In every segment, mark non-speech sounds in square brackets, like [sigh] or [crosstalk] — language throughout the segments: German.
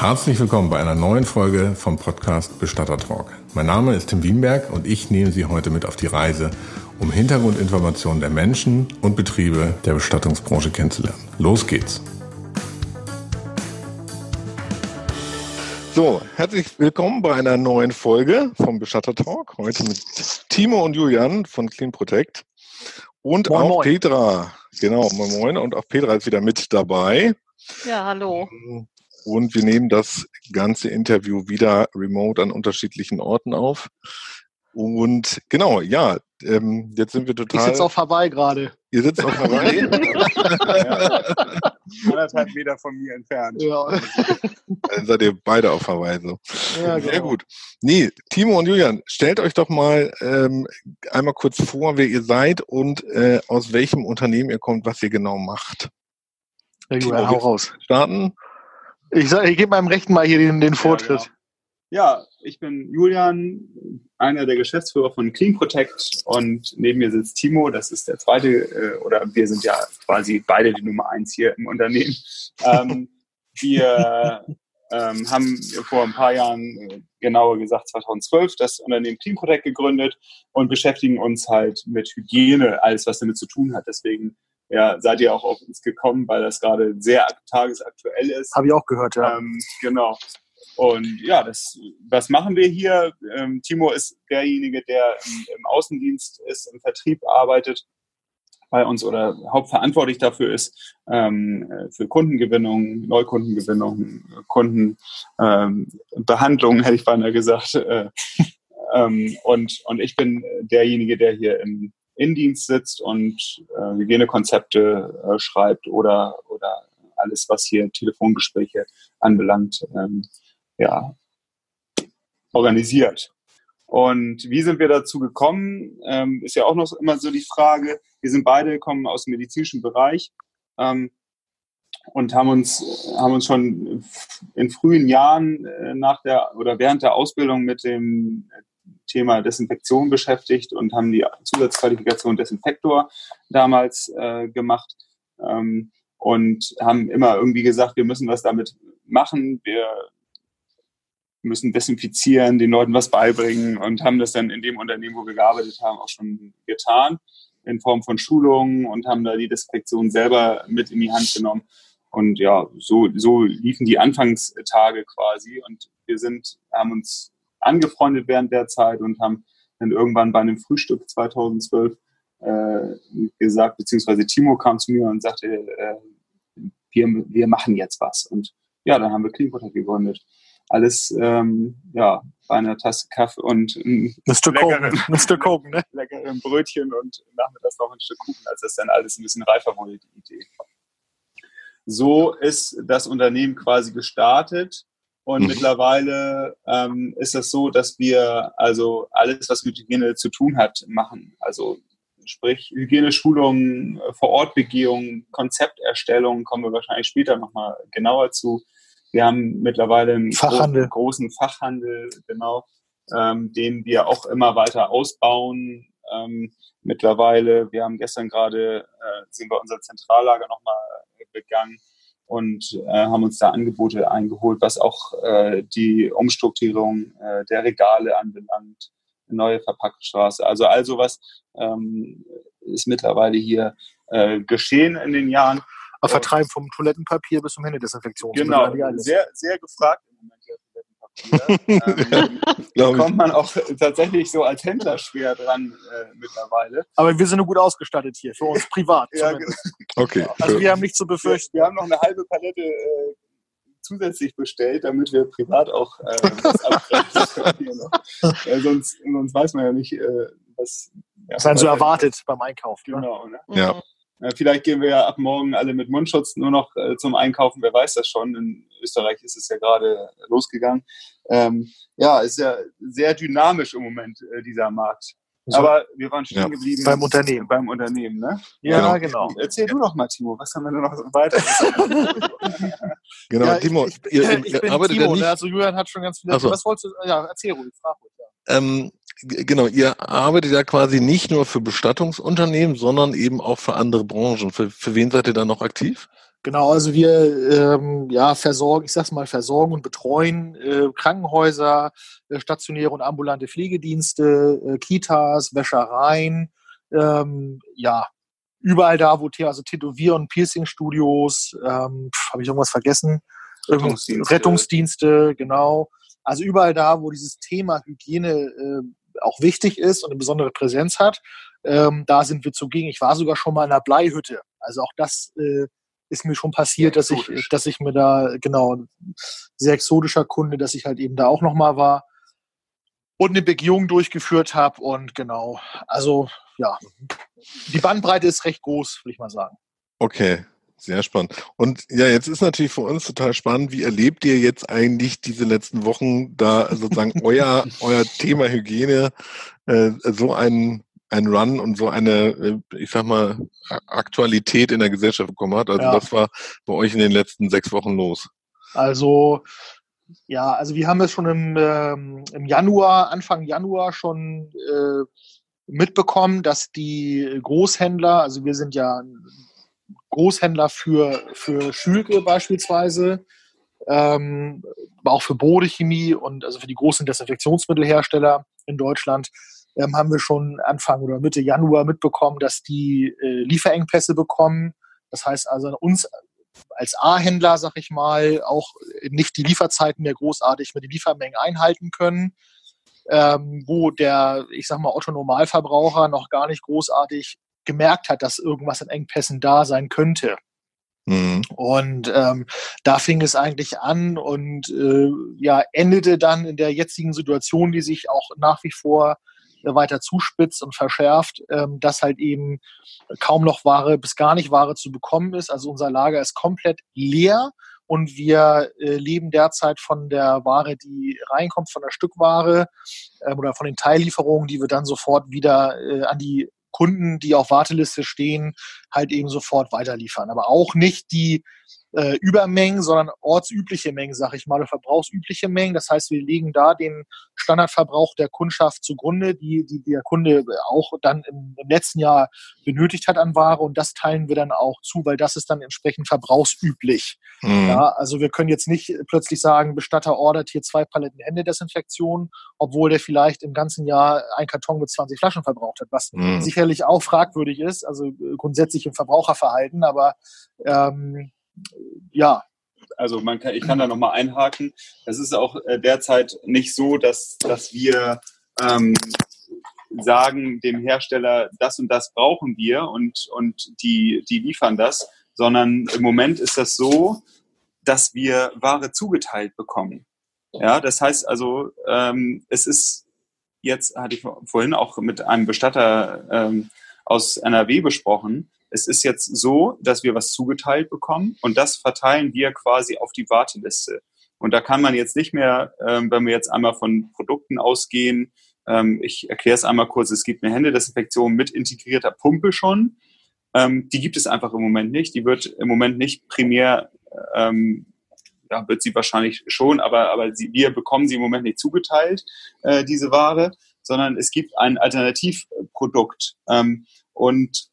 Herzlich willkommen bei einer neuen Folge vom Podcast Bestatter Talk. Mein Name ist Tim Wienberg und ich nehme Sie heute mit auf die Reise, um Hintergrundinformationen der Menschen und Betriebe der Bestattungsbranche kennenzulernen. Los geht's! So, herzlich willkommen bei einer neuen Folge vom Bestatter Talk. Heute mit Timo und Julian von Clean Protect und moin, auch moin. Petra. Genau, moin moin. Und auch Petra ist wieder mit dabei. Ja, hallo. Und wir nehmen das ganze Interview wieder remote an unterschiedlichen Orten auf. Und genau, ja, ähm, jetzt sind wir total. Ich sitze auf Hawaii gerade. Ihr sitzt auf Hawaii? [laughs] Anderthalb Meter von mir entfernt. Ja. Dann seid ihr beide auf Hawaii so. Ja, genau. Sehr gut. Nee, Timo und Julian, stellt euch doch mal ähm, einmal kurz vor, wer ihr seid und äh, aus welchem Unternehmen ihr kommt, was ihr genau macht. Ja, Julian, hau raus. Starten. Ich, sag, ich gebe meinem Rechten mal hier den, den Vortritt. Ja, genau. ja, ich bin Julian, einer der Geschäftsführer von Clean Protect und neben mir sitzt Timo, das ist der zweite, äh, oder wir sind ja quasi beide die Nummer eins hier im Unternehmen. Ähm, [laughs] wir ähm, haben vor ein paar Jahren, äh, genauer gesagt 2012, das Unternehmen Clean Protect gegründet und beschäftigen uns halt mit Hygiene, alles was damit zu tun hat. Deswegen ja, seid ihr auch auf uns gekommen, weil das gerade sehr tagesaktuell ist. Habe ich auch gehört, ja. Ähm, genau. Und ja, das, was machen wir hier? Ähm, Timo ist derjenige, der im, im, Außendienst ist, im Vertrieb arbeitet bei uns oder hauptverantwortlich dafür ist, ähm, für Kundengewinnung, Neukundengewinnung, Kundenbehandlung, ähm, hätte ich beinahe gesagt. [laughs] Äh, und, und ich bin derjenige, der hier im Innendienst sitzt und äh, Hygienekonzepte äh, schreibt oder, oder alles, was hier Telefongespräche anbelangt, ähm, ja, organisiert. Und wie sind wir dazu gekommen, ähm, ist ja auch noch immer so die Frage. Wir sind beide, kommen aus dem medizinischen Bereich ähm, und haben uns, haben uns schon in frühen Jahren äh, nach der oder während der Ausbildung mit dem Thema Desinfektion beschäftigt und haben die Zusatzqualifikation Desinfektor damals äh, gemacht ähm, und haben immer irgendwie gesagt, wir müssen was damit machen, wir müssen desinfizieren, den Leuten was beibringen und haben das dann in dem Unternehmen, wo wir gearbeitet haben, auch schon getan in Form von Schulungen und haben da die Desinfektion selber mit in die Hand genommen. Und ja, so, so liefen die Anfangstage quasi und wir sind, haben uns angefreundet während der Zeit und haben dann irgendwann bei einem Frühstück 2012 äh, gesagt, beziehungsweise Timo kam zu mir und sagte, äh, wir, wir machen jetzt was. Und ja, dann haben wir Cleanwater gegründet. Alles ähm, ja, bei einer Tasse Kaffee und ein Mr. Leckeren, Mr. Kogen, ne? [laughs] leckeren Brötchen und nachmittags noch ein Stück Kuchen, als das dann alles ein bisschen reifer wurde, die Idee. So ist das Unternehmen quasi gestartet und mhm. mittlerweile ähm, ist es so, dass wir also alles, was mit Hygiene zu tun hat, machen. Also sprich Hygieneschulungen, Vorortbegehungen, Konzepterstellung, kommen wir wahrscheinlich später nochmal genauer zu. Wir haben mittlerweile einen Fachhandel. großen, großen Fachhandel, genau, ähm, den wir auch immer weiter ausbauen. Ähm, mittlerweile, wir haben gestern gerade, äh, sind wir unser Zentrallager nochmal begangen und äh, haben uns da Angebote eingeholt, was auch äh, die Umstrukturierung äh, der Regale anbelangt, neue Verpackungsstraße. Also all sowas ähm, ist mittlerweile hier äh, geschehen in den Jahren. Aber Vertreiben vom Toilettenpapier bis zum Händedesinfektion. Genau, sehr, sehr gefragt im Moment [laughs] ähm, da kommt man auch tatsächlich so als Händler schwer dran äh, mittlerweile. Aber wir sind nur gut ausgestattet hier, für uns privat. ja, genau. Okay. Also wir haben nichts zu befürchten. Wir, wir haben noch eine halbe Palette äh, zusätzlich bestellt, damit wir privat auch äh, was abgrenzen können. äh, sonst, sonst weiß man ja nicht, äh, was. Ja, was man so erwartet beim Einkauf. Ne? Genau. Ne? Ja. Äh, vielleicht gehen wir ja ab morgen alle mit Mundschutz nur noch äh, zum Einkaufen, wer weiß das schon. In Österreich ist es ja gerade losgegangen. Ähm, ja, ist ja sehr dynamisch im Moment, äh, dieser Markt. So. Aber wir waren stehen ja. geblieben. Beim Unternehmen. Beim Unternehmen, ne? Ja, genau. genau. Erzähl du doch mal, Timo, was haben wir denn noch weiter? [laughs] genau, ja, Timo, ich, ich, ihr, ich bin arbeitet Timo, ja nicht... also Julian hat schon ganz viel. So. Was wolltest du? Ja, erzähl ruhig, frag ruhig. Ja. Ähm, genau, ihr arbeitet ja quasi nicht nur für Bestattungsunternehmen, sondern eben auch für andere Branchen. Für, für wen seid ihr da noch aktiv? Genau, also wir ähm, ja, versorgen, ich sag's mal, versorgen und betreuen äh, Krankenhäuser, äh, stationäre und ambulante Pflegedienste, äh, Kitas, Wäschereien, ähm, ja, überall da, wo also Tätowier- und Piercing-Studios, ähm, habe ich irgendwas vergessen? Rettungsdienste. Rettungsdienste, genau. Also überall da, wo dieses Thema Hygiene äh, auch wichtig ist und eine besondere Präsenz hat, ähm, da sind wir zugegen. Ich war sogar schon mal in einer Bleihütte. Also auch das äh, ist mir schon passiert, dass ich, dass ich mir da, genau, sehr exotischer Kunde, dass ich halt eben da auch nochmal war und eine Begehung durchgeführt habe und genau, also ja, die Bandbreite ist recht groß, würde ich mal sagen. Okay, sehr spannend. Und ja, jetzt ist natürlich für uns total spannend, wie erlebt ihr jetzt eigentlich diese letzten Wochen da sozusagen [laughs] euer, euer Thema Hygiene äh, so einen ein Run und so eine, äh, ich sag mal, Aktualität in der Gesellschaft bekommen hat. Also ja. was war bei euch in den letzten sechs Wochen los? Also ja, also wir haben es schon im, ähm, im Januar, Anfang Januar schon äh, mitbekommen, dass die Großhändler, also wir sind ja Großhändler für, für Schülke beispielsweise, ähm, aber auch für Bodechemie und also für die großen Desinfektionsmittelhersteller in Deutschland, ähm, haben wir schon Anfang oder Mitte Januar mitbekommen, dass die äh, Lieferengpässe bekommen. Das heißt also uns als A-Händler, sag ich mal, auch nicht die Lieferzeiten mehr großartig mit den Liefermengen einhalten können. Ähm, wo der, ich sag mal, Otto-Normalverbraucher noch gar nicht großartig gemerkt hat, dass irgendwas an Engpässen da sein könnte. Mhm. Und ähm, da fing es eigentlich an und äh, ja, endete dann in der jetzigen Situation, die sich auch nach wie vor weiter zuspitzt und verschärft, ähm, dass halt eben kaum noch Ware bis gar nicht Ware zu bekommen ist. Also unser Lager ist komplett leer und wir äh, leben derzeit von der Ware, die reinkommt, von der Stückware äh, oder von den Teillieferungen, die wir dann sofort wieder äh, an die Kunden, die auf Warteliste stehen, halt eben sofort weiterliefern. Aber auch nicht die äh, Übermengen, sondern ortsübliche Mengen, sag ich mal, oder verbrauchsübliche Mengen. Das heißt, wir legen da den Standardverbrauch der Kundschaft zugrunde, die, die der Kunde auch dann im, im letzten Jahr benötigt hat an Ware und das teilen wir dann auch zu, weil das ist dann entsprechend verbrauchsüblich. Mhm. Ja, also wir können jetzt nicht plötzlich sagen, Bestatter ordert hier zwei Paletten Händedesinfektion, obwohl der vielleicht im ganzen Jahr ein Karton mit 20 Flaschen verbraucht hat, was mhm. sicherlich auch fragwürdig ist, also grundsätzlich im Verbraucherverhalten, aber ähm, ja. Also man kann, ich kann da nochmal einhaken. Es ist auch äh, derzeit nicht so, dass, dass wir ähm, sagen dem Hersteller, das und das brauchen wir und, und die, die liefern das, sondern im Moment ist das so, dass wir Ware zugeteilt bekommen. Ja, das heißt also, ähm, es ist jetzt, hatte ich vorhin auch mit einem Bestatter ähm, aus NRW besprochen, es ist jetzt so, dass wir was zugeteilt bekommen und das verteilen wir quasi auf die Warteliste. Und da kann man jetzt nicht mehr, ähm, wenn wir jetzt einmal von Produkten ausgehen, ähm, ich erkläre es einmal kurz, es gibt eine Händedesinfektion mit integrierter Pumpe schon. Ähm, die gibt es einfach im Moment nicht. Die wird im Moment nicht primär, ähm, ja, wird sie wahrscheinlich schon, aber, aber sie, wir bekommen sie im Moment nicht zugeteilt, äh, diese Ware, sondern es gibt ein Alternativprodukt. Ähm, und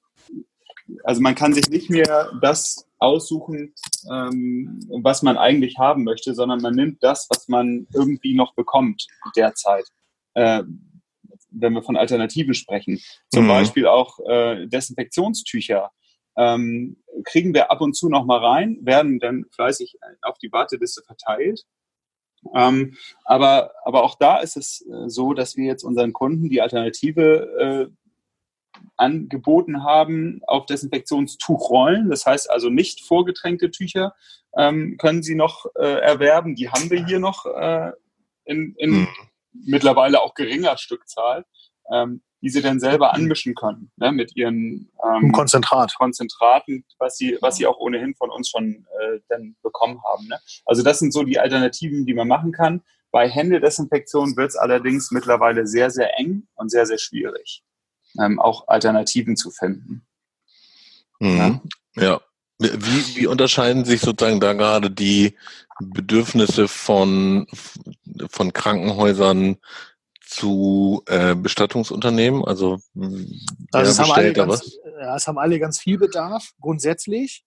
also man kann sich nicht mehr das aussuchen, ähm, was man eigentlich haben möchte, sondern man nimmt das, was man irgendwie noch bekommt derzeit. Äh, wenn wir von Alternativen sprechen. Zum mhm. Beispiel auch äh, Desinfektionstücher. Ähm, kriegen wir ab und zu noch mal rein, werden dann fleißig auf die Warteliste verteilt. Ähm, aber, aber auch da ist es äh, so, dass wir jetzt unseren Kunden die Alternative äh, angeboten haben auf Desinfektionstuchrollen. Das heißt also nicht vorgetränkte Tücher ähm, können Sie noch äh, erwerben. Die haben wir hier noch äh, in, in mhm. mittlerweile auch geringer Stückzahl, ähm, die Sie dann selber anmischen können ne, mit Ihren ähm, Konzentrat. Konzentraten, was Sie, was Sie auch ohnehin von uns schon äh, dann bekommen haben. Ne? Also das sind so die Alternativen, die man machen kann. Bei Händedesinfektion wird es allerdings mittlerweile sehr, sehr eng und sehr, sehr schwierig ähm, auch Alternativen zu finden. Mhm. Ja. ja. Wie, wie unterscheiden sich sozusagen da gerade die Bedürfnisse von, von Krankenhäusern zu äh, Bestattungsunternehmen? Also, also es, haben alle ganz, ja, es haben alle ganz viel Bedarf, grundsätzlich.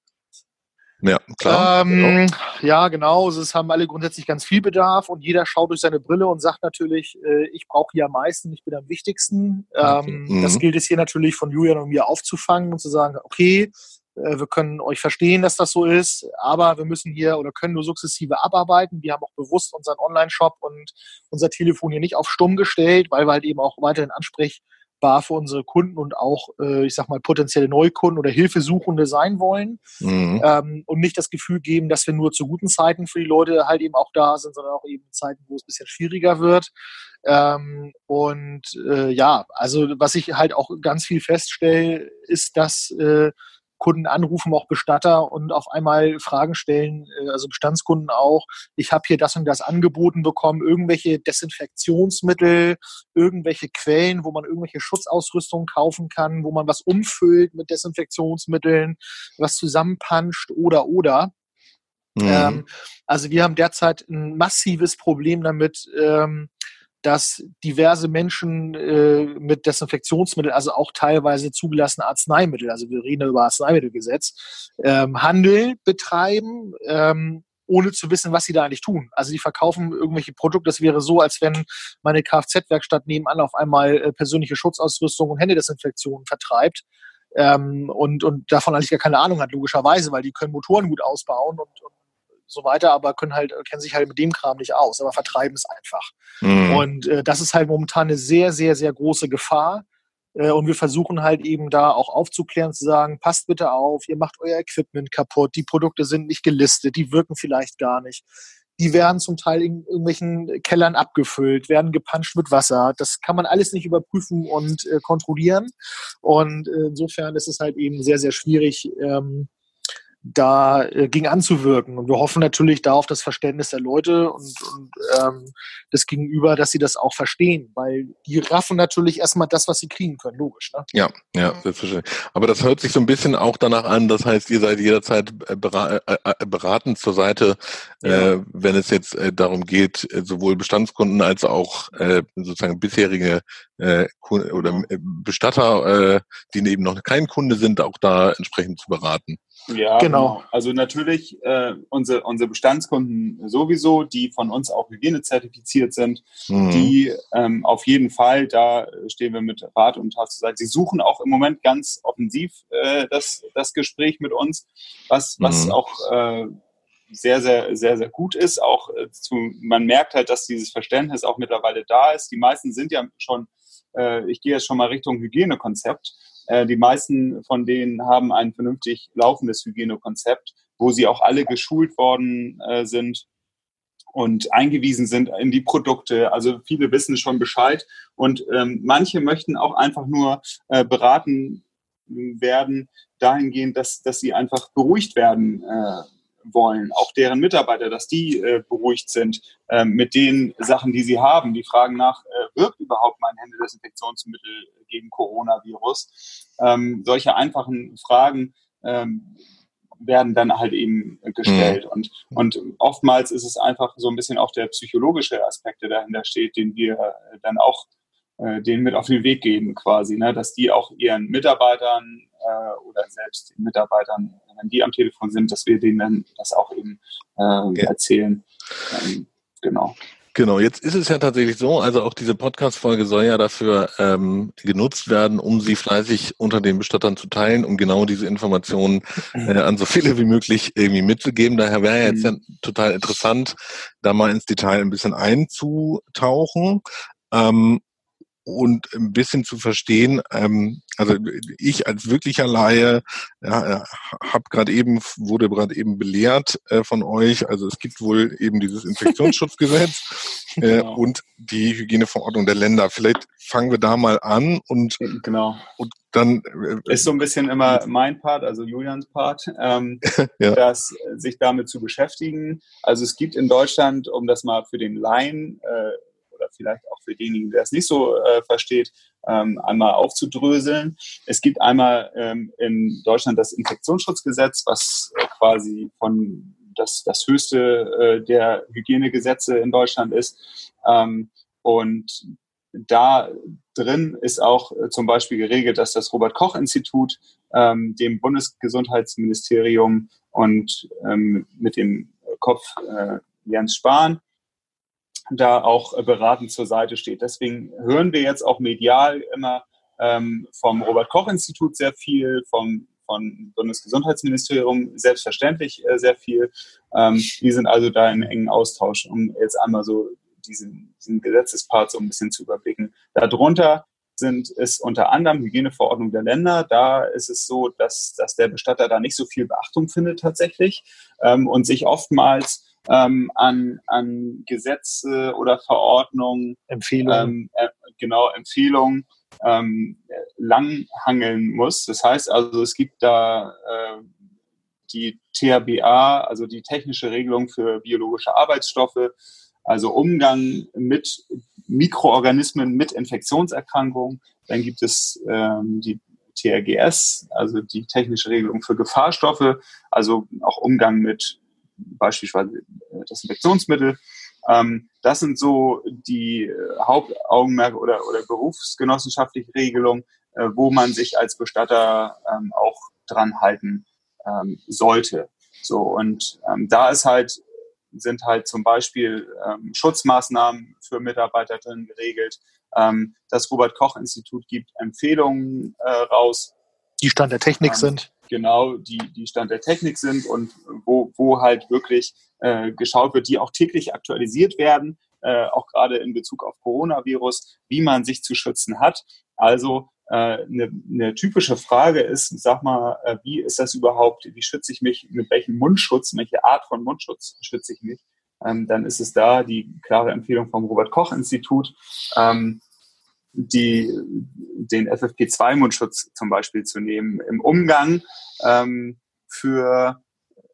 Ja, klar. Ähm, genau. Ja, genau. Es haben alle grundsätzlich ganz viel Bedarf und jeder schaut durch seine Brille und sagt natürlich, äh, ich brauche hier am meisten, ich bin am wichtigsten. Ähm, mhm. Das gilt es hier natürlich von Julian und mir aufzufangen und zu sagen, okay, äh, wir können euch verstehen, dass das so ist, aber wir müssen hier oder können nur sukzessive abarbeiten. Wir haben auch bewusst unseren Online-Shop und unser Telefon hier nicht auf stumm gestellt, weil wir halt eben auch weiterhin ansprech war für unsere Kunden und auch, äh, ich sag mal, potenzielle Neukunden oder Hilfesuchende sein wollen mhm. ähm, und nicht das Gefühl geben, dass wir nur zu guten Zeiten für die Leute halt eben auch da sind, sondern auch eben Zeiten, wo es ein bisschen schwieriger wird. Ähm, und äh, ja, also was ich halt auch ganz viel feststelle, ist, dass äh, Kunden anrufen, auch Bestatter und auf einmal Fragen stellen, äh, also Bestandskunden auch, ich habe hier das und das angeboten bekommen, irgendwelche Desinfektionsmittel, irgendwelche Quellen, wo man irgendwelche Schutzausrüstung kaufen kann, wo man was umfüllt mit Desinfektionsmitteln, was zusammenpanscht oder oder. Mhm. Ähm, also wir haben derzeit ein massives Problem damit, ähm, dass diverse Menschen äh, mit Desinfektionsmitteln, also auch teilweise zugelassene Arzneimittel, also wir reden über Arzneimittelgesetz, ähm, Handel betreiben, ähm, ohne zu wissen, was sie da eigentlich tun. Also die verkaufen irgendwelche Produkte. Das wäre so, als wenn meine Kfz-Werkstatt nebenan auf einmal äh, persönliche Schutzausrüstung und Händedesinfektion vertreibt. Ähm, und, und davon eigentlich gar keine Ahnung hat, logischerweise, weil die können Motoren gut ausbauen und, und so weiter, aber können halt, kennen sich halt mit dem Kram nicht aus, aber vertreiben es einfach. Mhm. Und äh, das ist halt momentan eine sehr, sehr, sehr große Gefahr. Äh, und wir versuchen halt eben da auch aufzuklären, zu sagen, passt bitte auf, ihr macht euer Equipment kaputt, die Produkte sind nicht gelistet, die wirken vielleicht gar nicht. Die werden zum Teil in irgendwelchen Kellern abgefüllt, werden gepanscht mit Wasser. Das kann man alles nicht überprüfen und äh, kontrollieren. Und äh, insofern ist es halt eben sehr, sehr schwierig, ähm, da äh, gegen anzuwirken. Und wir hoffen natürlich da auf das Verständnis der Leute und, und ähm, das Gegenüber, dass sie das auch verstehen, weil die raffen natürlich erstmal das, was sie kriegen können, logisch. Ne? Ja, ja, selbstverständlich. Aber das hört sich so ein bisschen auch danach an, das heißt, ihr seid jederzeit äh, äh, äh, beratend zur Seite, ja. äh, wenn es jetzt äh, darum geht, sowohl Bestandskunden als auch äh, sozusagen bisherige äh, oder Bestatter, äh, die eben noch kein Kunde sind, auch da entsprechend zu beraten. Ja, genau. genau. Also natürlich äh, unsere, unsere Bestandskunden sowieso, die von uns auch hygienezertifiziert sind, mhm. die ähm, auf jeden Fall, da stehen wir mit Rat und Tat zur Seite. Sie suchen auch im Moment ganz offensiv äh, das, das Gespräch mit uns, was, was mhm. auch äh, sehr, sehr, sehr, sehr gut ist. Auch äh, zu, man merkt halt, dass dieses Verständnis auch mittlerweile da ist. Die meisten sind ja schon, äh, ich gehe jetzt schon mal Richtung Hygienekonzept. Äh, die meisten von denen haben ein vernünftig laufendes Hygienekonzept, wo sie auch alle geschult worden äh, sind und eingewiesen sind in die Produkte. Also viele wissen schon Bescheid und ähm, manche möchten auch einfach nur äh, beraten werden dahingehend, dass, dass sie einfach beruhigt werden äh, wollen, auch deren Mitarbeiter, dass die äh, beruhigt sind äh, mit den Sachen, die sie haben. Die fragen nach, äh, wirkt überhaupt mein Händedesinfektionsmittel gegen Coronavirus? Ähm, solche einfachen Fragen ähm, werden dann halt eben gestellt. Mhm. Und, und oftmals ist es einfach so ein bisschen auch der psychologische Aspekt, der dahinter steht, den wir dann auch äh, denen mit auf den Weg geben quasi, ne? dass die auch ihren Mitarbeitern äh, oder selbst den Mitarbeitern, wenn die am Telefon sind, dass wir denen das auch eben äh, erzählen. Ähm, genau. Genau, jetzt ist es ja tatsächlich so, also auch diese Podcast-Folge soll ja dafür ähm, genutzt werden, um sie fleißig unter den Bestattern zu teilen, um genau diese Informationen äh, an so viele wie möglich irgendwie mitzugeben. Daher wäre jetzt ja total interessant, da mal ins Detail ein bisschen einzutauchen. Ähm, und ein bisschen zu verstehen, ähm, also ich als wirklicher Laie ja, habe gerade eben, wurde gerade eben belehrt äh, von euch, also es gibt wohl eben dieses Infektionsschutzgesetz [laughs] äh, genau. und die Hygieneverordnung der Länder. Vielleicht fangen wir da mal an und, genau. und dann äh, ist so ein bisschen immer mein Part, also Julians Part, ähm, [laughs] ja. das sich damit zu beschäftigen. Also es gibt in Deutschland, um das mal für den Laien äh, oder vielleicht auch für denjenigen, der es nicht so äh, versteht, ähm, einmal aufzudröseln. Es gibt einmal ähm, in Deutschland das Infektionsschutzgesetz, was äh, quasi von das, das höchste äh, der Hygienegesetze in Deutschland ist. Ähm, und da drin ist auch äh, zum Beispiel geregelt, dass das Robert Koch Institut ähm, dem Bundesgesundheitsministerium und ähm, mit dem Kopf äh, Jens Spahn da auch äh, beratend zur Seite steht. Deswegen hören wir jetzt auch medial immer ähm, vom Robert-Koch-Institut sehr viel, vom von Bundesgesundheitsministerium selbstverständlich äh, sehr viel. Ähm, die sind also da in engen Austausch, um jetzt einmal so diesen, diesen Gesetzespart so ein bisschen zu überblicken. Darunter sind es unter anderem Hygieneverordnung der Länder. Da ist es so, dass, dass der Bestatter da nicht so viel Beachtung findet tatsächlich ähm, und sich oftmals ähm, an, an Gesetze oder Verordnungen, Empfehlungen, ähm, äh, genau Empfehlungen ähm, langhangeln muss. Das heißt also, es gibt da äh, die THBA, also die technische Regelung für biologische Arbeitsstoffe, also Umgang mit Mikroorganismen mit Infektionserkrankungen. Dann gibt es ähm, die TRGS, also die technische Regelung für Gefahrstoffe, also auch Umgang mit beispielsweise äh, Desinfektionsmittel. Ähm, das sind so die äh, Hauptaugenmerke oder, oder berufsgenossenschaftliche Regelungen, äh, wo man sich als Bestatter ähm, auch dran halten ähm, sollte. So, und ähm, da ist halt, sind halt zum Beispiel ähm, Schutzmaßnahmen für Mitarbeiter drin geregelt. Ähm, das Robert-Koch-Institut gibt Empfehlungen äh, raus. Die Stand der Technik sind genau die, die Stand der Technik sind und wo, wo halt wirklich äh, geschaut wird, die auch täglich aktualisiert werden, äh, auch gerade in Bezug auf Coronavirus, wie man sich zu schützen hat. Also äh, eine, eine typische Frage ist, sag mal, äh, wie ist das überhaupt, wie schütze ich mich, mit welchem Mundschutz, welche Art von Mundschutz schütze ich mich? Ähm, dann ist es da die klare Empfehlung vom Robert Koch Institut. Ähm, die, den FFP2-Mundschutz zum Beispiel zu nehmen im Umgang ähm, für,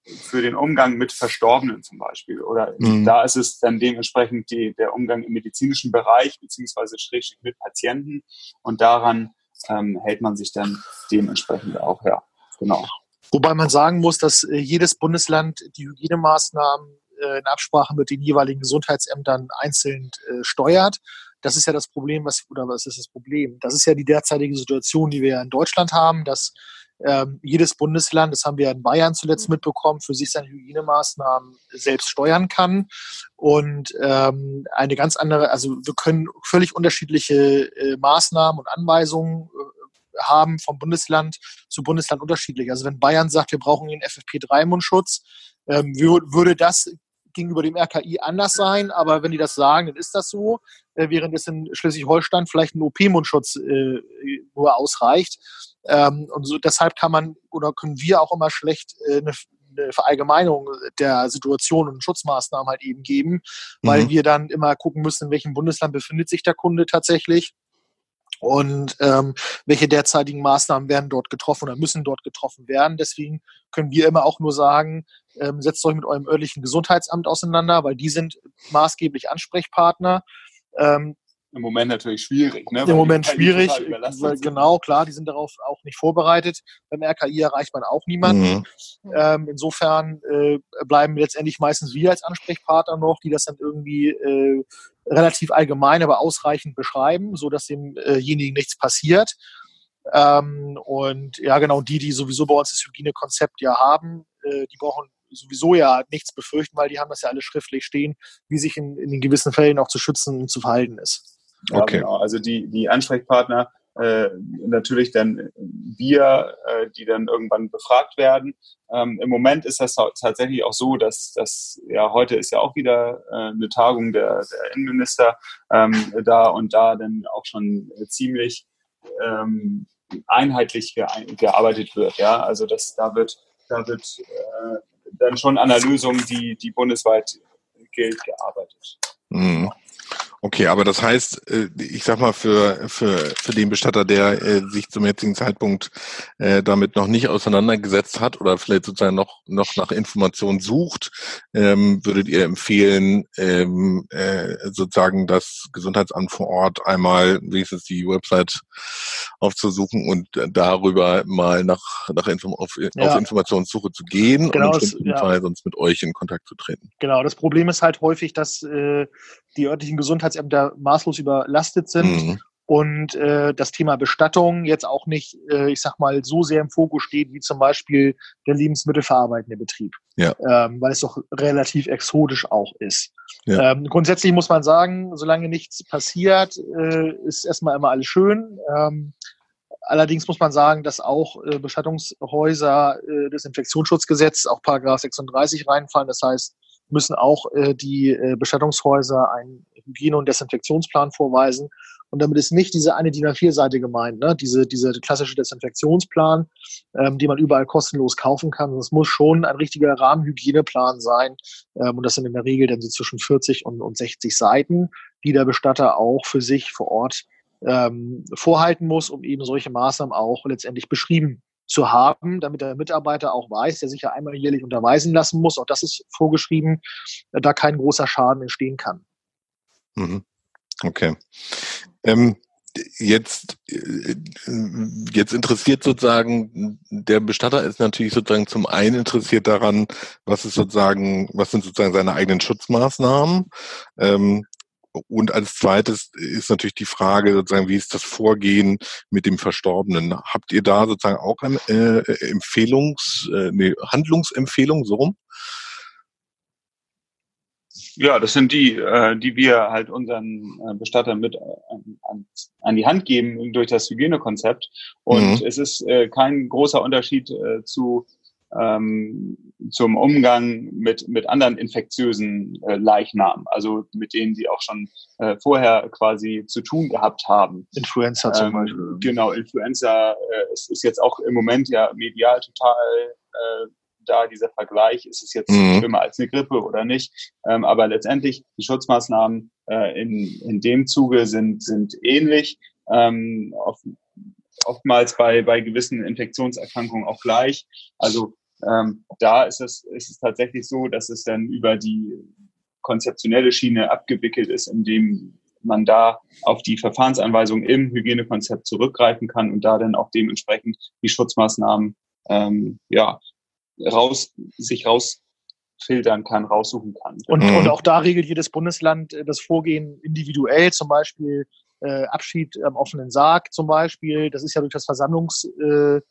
für den Umgang mit Verstorbenen zum Beispiel. Oder mhm. da ist es dann dementsprechend die, der Umgang im medizinischen Bereich beziehungsweise schrägstrich mit Patienten und daran ähm, hält man sich dann dementsprechend auch, ja, genau. Wobei man sagen muss, dass äh, jedes Bundesland die Hygienemaßnahmen äh, in Absprache mit den jeweiligen Gesundheitsämtern einzeln äh, steuert. Das ist ja das Problem, was, oder was ist das Problem? Das ist ja die derzeitige Situation, die wir ja in Deutschland haben, dass ähm, jedes Bundesland, das haben wir in Bayern zuletzt mitbekommen, für sich seine Hygienemaßnahmen selbst steuern kann. Und ähm, eine ganz andere, also wir können völlig unterschiedliche äh, Maßnahmen und Anweisungen äh, haben vom Bundesland zu Bundesland unterschiedlich. Also wenn Bayern sagt, wir brauchen den FFP3-Mundschutz, ähm, würde das gegenüber dem RKI anders sein, aber wenn die das sagen, dann ist das so, äh, während es in Schleswig-Holstein vielleicht ein OP-Mundschutz äh, nur ausreicht. Ähm, und so deshalb kann man oder können wir auch immer schlecht äh, eine, eine Verallgemeinerung der Situation und Schutzmaßnahmen halt eben geben, weil mhm. wir dann immer gucken müssen, in welchem Bundesland befindet sich der Kunde tatsächlich und ähm, welche derzeitigen Maßnahmen werden dort getroffen oder müssen dort getroffen werden. Deswegen können wir immer auch nur sagen, ähm, setzt euch mit eurem örtlichen Gesundheitsamt auseinander, weil die sind maßgeblich Ansprechpartner. Ähm, im Moment natürlich schwierig. Ne? Im Moment schwierig, weil, genau, klar, die sind darauf auch nicht vorbereitet. Beim RKI erreicht man auch niemanden. Mhm. Ähm, insofern äh, bleiben letztendlich meistens wir als Ansprechpartner noch, die das dann irgendwie äh, relativ allgemein, aber ausreichend beschreiben, so dass demjenigen nichts passiert. Ähm, und ja, genau, die, die sowieso bei uns das Hygienekonzept ja haben, äh, die brauchen sowieso ja nichts befürchten, weil die haben das ja alle schriftlich stehen, wie sich in, in den gewissen Fällen auch zu schützen und zu verhalten ist. Ja, okay. Genau. Also die, die Ansprechpartner, äh, natürlich dann wir, äh, die dann irgendwann befragt werden. Ähm, Im Moment ist das tatsächlich auch so, dass das ja heute ist ja auch wieder äh, eine Tagung der, der Innenminister ähm, da und da dann auch schon ziemlich ähm, einheitlich ge gearbeitet wird. Ja, also das da wird da wird äh, dann schon an einer Lösung, die die bundesweit gilt, gearbeitet. Mhm. Okay, aber das heißt, äh, ich sag mal, für, für, für den Bestatter, der äh, sich zum jetzigen Zeitpunkt äh, damit noch nicht auseinandergesetzt hat oder vielleicht sozusagen noch, noch nach Informationen sucht, ähm, würdet ihr empfehlen, ähm, sozusagen das Gesundheitsamt vor Ort einmal wenigstens die Website aufzusuchen und darüber mal nach, nach Inform auf, ja. auf Informationssuche zu gehen genau, und im ja. Fall sonst mit euch in Kontakt zu treten? Genau, das Problem ist halt häufig, dass äh, die örtlichen Gesundheitsämter maßlos überlastet sind. Mhm. und äh, das Thema Bestattung jetzt auch nicht, äh, ich sag mal, so sehr im Fokus steht wie zum Beispiel der lebensmittelverarbeitende Betrieb, ja. ähm, weil es doch relativ exotisch auch ist. Ja. Ähm, grundsätzlich muss man sagen, solange nichts passiert, äh, ist erstmal immer alles schön. Ähm, Allerdings muss man sagen, dass auch äh, Bestattungshäuser äh, des Infektionsschutzgesetzes, auch Paragraph 36 reinfallen. Das heißt, müssen auch äh, die äh, Bestattungshäuser einen Hygiene- und Desinfektionsplan vorweisen. Und damit ist nicht diese eine DIN A4-Seite gemeint, ne? diese, diese klassische Desinfektionsplan, ähm, die man überall kostenlos kaufen kann. Es muss schon ein richtiger Rahmenhygieneplan sein. Ähm, und das sind in der Regel dann so zwischen 40 und, und 60 Seiten, die der Bestatter auch für sich vor Ort ähm, vorhalten muss, um eben solche Maßnahmen auch letztendlich beschrieben zu haben, damit der Mitarbeiter auch weiß, der sich ja einmal jährlich unterweisen lassen muss, auch das ist vorgeschrieben, äh, da kein großer Schaden entstehen kann. Mhm. Okay. Ähm, jetzt, äh, jetzt interessiert sozusagen, der Bestatter ist natürlich sozusagen zum einen interessiert daran, was ist sozusagen, was sind sozusagen seine eigenen Schutzmaßnahmen. Ähm, und als zweites ist natürlich die Frage sozusagen, wie ist das Vorgehen mit dem Verstorbenen? Habt ihr da sozusagen auch eine äh, Empfehlungs, äh, nee, Handlungsempfehlung so rum? Ja, das sind die, äh, die wir halt unseren äh, Bestattern mit äh, an, an, die Hand geben durch das Hygienekonzept. Und mhm. es ist äh, kein großer Unterschied äh, zu ähm, zum Umgang mit, mit anderen infektiösen äh, Leichnamen, also mit denen sie auch schon äh, vorher quasi zu tun gehabt haben. Influenza zum ähm, Beispiel. Genau, Influenza äh, es ist jetzt auch im Moment ja medial total äh, da, dieser Vergleich, ist es jetzt mhm. schlimmer als eine Grippe oder nicht. Ähm, aber letztendlich, die Schutzmaßnahmen äh, in, in dem Zuge sind, sind ähnlich. Ähm, auf, oftmals bei, bei gewissen Infektionserkrankungen auch gleich. Also ähm, da ist es, ist es tatsächlich so, dass es dann über die konzeptionelle Schiene abgewickelt ist, indem man da auf die Verfahrensanweisungen im Hygienekonzept zurückgreifen kann und da dann auch dementsprechend die Schutzmaßnahmen ähm, ja, raus, sich rausfiltern kann, raussuchen kann. Und, mhm. und auch da regelt jedes Bundesland äh, das Vorgehen individuell, zum Beispiel äh, Abschied am offenen Sarg zum Beispiel. Das ist ja durch das Versammlungsverbot äh,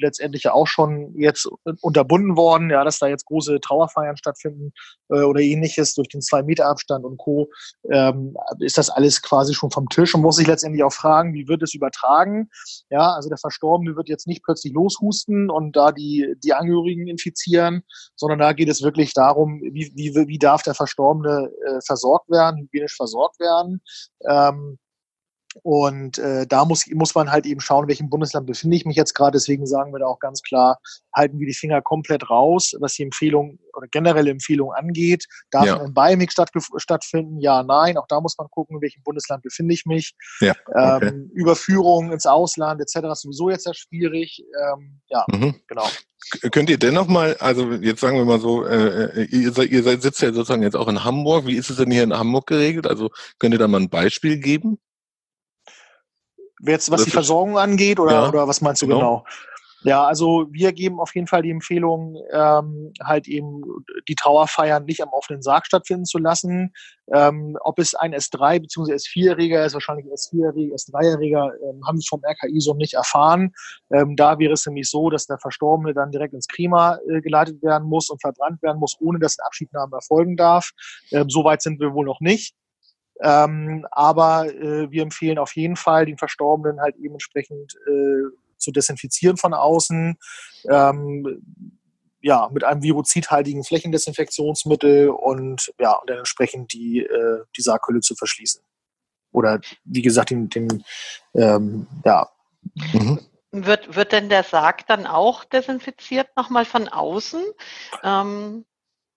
letztendlich ja auch schon jetzt unterbunden worden, ja, dass da jetzt große Trauerfeiern stattfinden äh, oder ähnliches durch den zwei Meter Abstand und Co. Ähm, ist das alles quasi schon vom Tisch und muss sich letztendlich auch fragen, wie wird es übertragen? Ja, also der Verstorbene wird jetzt nicht plötzlich loshusten und da die die Angehörigen infizieren, sondern da geht es wirklich darum, wie wie, wie darf der Verstorbene äh, versorgt werden, hygienisch versorgt werden. Ähm, und äh, da muss, muss man halt eben schauen, in welchem Bundesland befinde ich mich jetzt gerade. Deswegen sagen wir da auch ganz klar, halten wir die Finger komplett raus, was die Empfehlung oder generelle Empfehlung angeht. Darf ja. ein Biomix statt, stattfinden? Ja, nein. Auch da muss man gucken, in welchem Bundesland befinde ich mich. Ja, okay. ähm, Überführung ins Ausland etc. ist sowieso jetzt sehr schwierig. Ähm, ja, mhm. genau. Könnt ihr dennoch mal, also jetzt sagen wir mal so, äh, äh, ihr, seid, ihr seid, sitzt ja sozusagen jetzt auch in Hamburg. Wie ist es denn hier in Hamburg geregelt? Also könnt ihr da mal ein Beispiel geben? Jetzt, was die Versorgung angeht, oder, ja, oder was meinst du genau? genau? Ja, also wir geben auf jeden Fall die Empfehlung, ähm, halt eben die Trauerfeiern nicht am offenen Sarg stattfinden zu lassen. Ähm, ob es ein S3 bzw. S4-Erreger ist, wahrscheinlich S4-Erreger, S3-Erreger, ähm, haben wir vom RKI so nicht erfahren. Ähm, da wäre es nämlich so, dass der Verstorbene dann direkt ins Klima äh, geleitet werden muss und verbrannt werden muss, ohne dass ein Abschiednahme erfolgen darf. Ähm, Soweit sind wir wohl noch nicht. Ähm, aber äh, wir empfehlen auf jeden Fall, den Verstorbenen halt eben entsprechend äh, zu desinfizieren von außen. Ähm, ja, mit einem virozidhaltigen Flächendesinfektionsmittel und ja, und dann entsprechend die, äh, die Sarghülle zu verschließen. Oder wie gesagt, den, den ähm, ja. Mhm. Wird, wird denn der Sarg dann auch desinfiziert nochmal von außen? Ähm,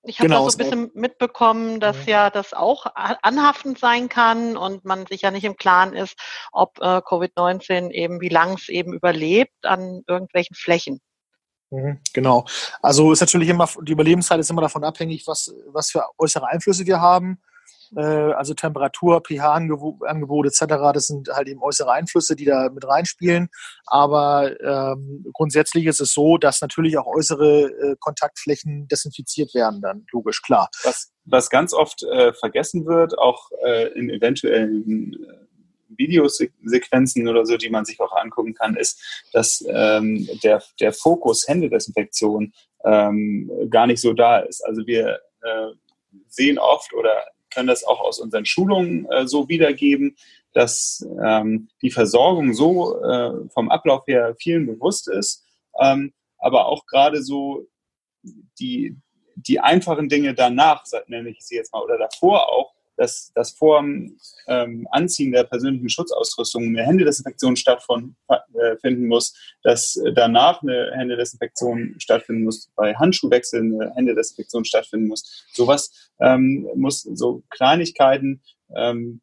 ich habe genau, so ein bisschen mitbekommen, dass mhm. ja das auch anhaftend sein kann und man sich ja nicht im Klaren ist, ob äh, Covid-19 eben, wie lang es eben überlebt an irgendwelchen Flächen. Mhm, genau. Also ist natürlich immer, die Überlebenszeit ist immer davon abhängig, was, was für äußere Einflüsse wir haben. Äh, also Temperatur, pH-Angebot etc., das sind halt eben äußere Einflüsse, die da mit reinspielen. Aber ähm, grundsätzlich ist es so, dass natürlich auch äußere äh, Kontaktflächen desinfiziert werden, dann logisch, klar. Was, was ganz oft äh, vergessen wird, auch äh, in eventuellen äh, Videosequenzen oder so, die man sich auch angucken kann, ist, dass ähm, der, der Fokus Händedesinfektion ähm, gar nicht so da ist. Also wir äh, sehen oft oder können das auch aus unseren Schulungen äh, so wiedergeben, dass ähm, die Versorgung so äh, vom Ablauf her vielen bewusst ist, ähm, aber auch gerade so die, die einfachen Dinge danach, nenne ich sie jetzt mal, oder davor auch, dass, dass vor dem ähm, Anziehen der persönlichen Schutzausrüstung eine Händedesinfektion stattfinden äh, muss, dass danach eine Händedesinfektion stattfinden muss, bei Handschuhwechsel eine Händedesinfektion stattfinden muss. Sowas ähm, muss, so Kleinigkeiten, ähm,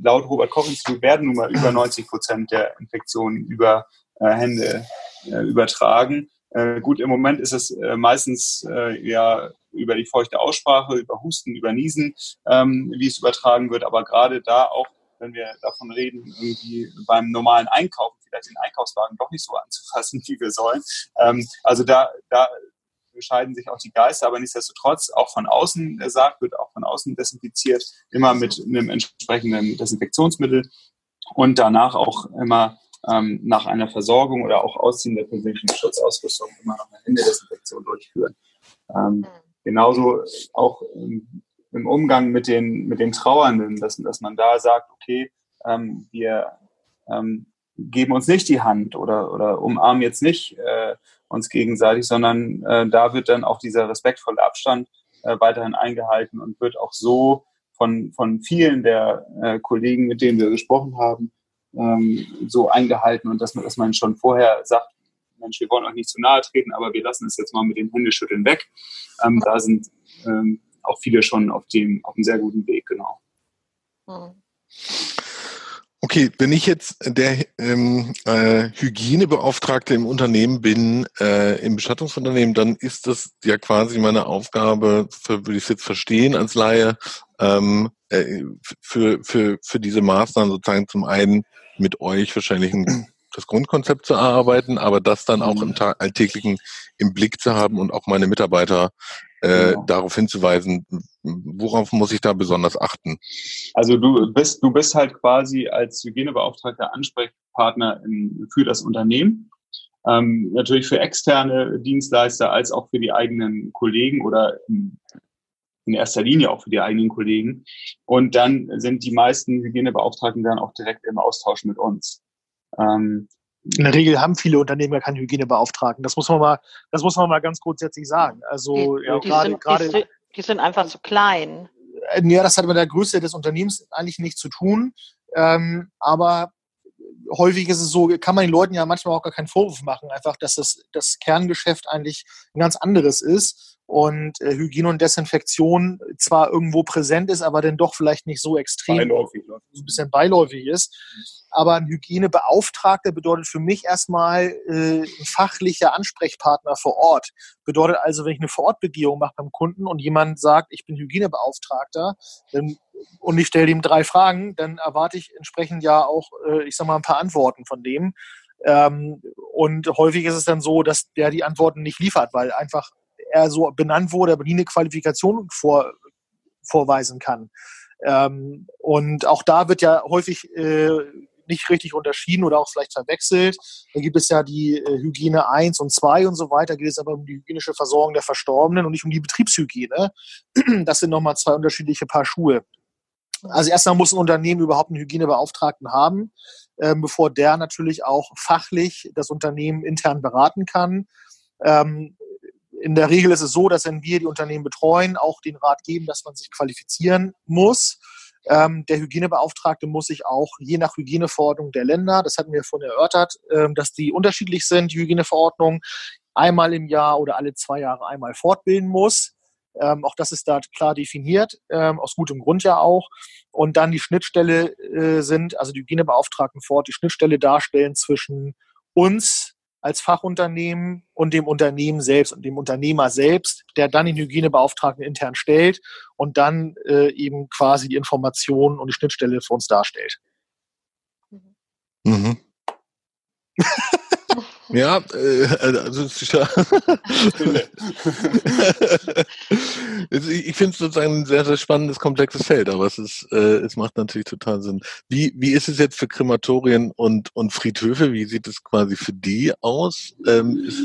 laut Robert Koch Institut werden nun mal über 90 Prozent der Infektionen über äh, Hände äh, übertragen. Äh, gut, im Moment ist es äh, meistens äh, ja über die feuchte Aussprache, über Husten, über Niesen, ähm, wie es übertragen wird. Aber gerade da auch, wenn wir davon reden, irgendwie beim normalen Einkaufen vielleicht den Einkaufswagen doch nicht so anzufassen, [laughs] wie wir sollen. Ähm, also da, da scheiden sich auch die Geister, aber nichtsdestotrotz auch von außen gesagt, wird auch von außen desinfiziert, immer mit einem entsprechenden Desinfektionsmittel und danach auch immer ähm, nach einer Versorgung oder auch Ausziehen der persönlichen Schutzausrüstung immer noch eine Händedesinfektion durchführen. Ähm, mhm. Genauso auch im, Umgang mit den, mit den Trauernden, dass, dass man da sagt, okay, ähm, wir ähm, geben uns nicht die Hand oder, oder umarmen jetzt nicht äh, uns gegenseitig, sondern äh, da wird dann auch dieser respektvolle Abstand äh, weiterhin eingehalten und wird auch so von, von vielen der äh, Kollegen, mit denen wir gesprochen haben, ähm, so eingehalten und dass man, dass man schon vorher sagt, Mensch, wir wollen euch nicht zu nahe treten, aber wir lassen es jetzt mal mit den Händeschütteln weg. Ähm, da sind ähm, auch viele schon auf dem, auf einem sehr guten Weg, genau. Mhm. Okay, wenn ich jetzt der ähm, äh, Hygienebeauftragte im Unternehmen bin, äh, im Bestattungsunternehmen, dann ist das ja quasi meine Aufgabe, würde ich es jetzt verstehen als Laie, ähm, äh, für, für, für diese Maßnahmen sozusagen zum einen mit euch wahrscheinlich ein, das Grundkonzept zu erarbeiten, aber das dann auch im alltäglichen im Blick zu haben und auch meine Mitarbeiter äh, genau. darauf hinzuweisen, worauf muss ich da besonders achten? Also du bist, du bist halt quasi als Hygienebeauftragter Ansprechpartner in, für das Unternehmen. Ähm, natürlich für externe Dienstleister als auch für die eigenen Kollegen oder in, in erster Linie auch für die eigenen Kollegen. Und dann sind die meisten Hygienebeauftragten dann auch direkt im Austausch mit uns. Ähm, in der Regel haben viele Unternehmen ja keinen Hygienebeauftragten. Das muss man mal, das muss man mal ganz grundsätzlich sagen. Also die, gerade, gerade, die, die sind einfach zu klein. Äh, ja, das hat mit der Größe des Unternehmens eigentlich nichts zu tun. Ähm, aber häufig ist es so, kann man den Leuten ja manchmal auch gar keinen Vorwurf machen, einfach, dass das, das Kerngeschäft eigentlich ein ganz anderes ist und äh, Hygiene und Desinfektion zwar irgendwo präsent ist, aber dann doch vielleicht nicht so extrem, beiläufig, so ein bisschen beiläufig ist. Aber ein Hygienebeauftragter bedeutet für mich erstmal äh, ein fachlicher Ansprechpartner vor Ort. Bedeutet also, wenn ich eine Vorortbegehung mache beim Kunden und jemand sagt, ich bin Hygienebeauftragter, dann, und ich stelle ihm drei Fragen, dann erwarte ich entsprechend ja auch, äh, ich sag mal, ein paar Antworten von dem. Ähm, und häufig ist es dann so, dass der die Antworten nicht liefert, weil einfach er so benannt wurde, aber nie eine Qualifikation vor, vorweisen kann. Ähm, und auch da wird ja häufig äh, nicht richtig unterschieden oder auch vielleicht verwechselt. Da gibt es ja die äh, Hygiene 1 und 2 und so weiter, geht es aber um die hygienische Versorgung der Verstorbenen und nicht um die Betriebshygiene. Das sind nochmal zwei unterschiedliche Paar Schuhe. Also erstmal muss ein Unternehmen überhaupt einen Hygienebeauftragten haben, äh, bevor der natürlich auch fachlich das Unternehmen intern beraten kann. Ähm, in der Regel ist es so, dass wenn wir die Unternehmen betreuen, auch den Rat geben, dass man sich qualifizieren muss. Ähm, der Hygienebeauftragte muss sich auch je nach Hygieneverordnung der Länder, das hatten wir vorhin erörtert, ähm, dass die unterschiedlich sind, die Hygieneverordnungen, einmal im Jahr oder alle zwei Jahre einmal fortbilden muss. Ähm, auch das ist da klar definiert, ähm, aus gutem Grund ja auch. Und dann die Schnittstelle äh, sind, also die Hygienebeauftragten vor Ort, die Schnittstelle darstellen zwischen uns als Fachunternehmen und dem Unternehmen selbst und dem Unternehmer selbst, der dann den Hygienebeauftragten intern stellt und dann äh, eben quasi die Informationen und die Schnittstelle für uns darstellt. Mhm. [laughs] Ja, äh, also [laughs] ich finde es sozusagen ein sehr, sehr spannendes, komplexes Feld, aber es ist, äh, es macht natürlich total Sinn. Wie, wie ist es jetzt für Krematorien und, und Friedhöfe? Wie sieht es quasi für die aus? Ähm, ist,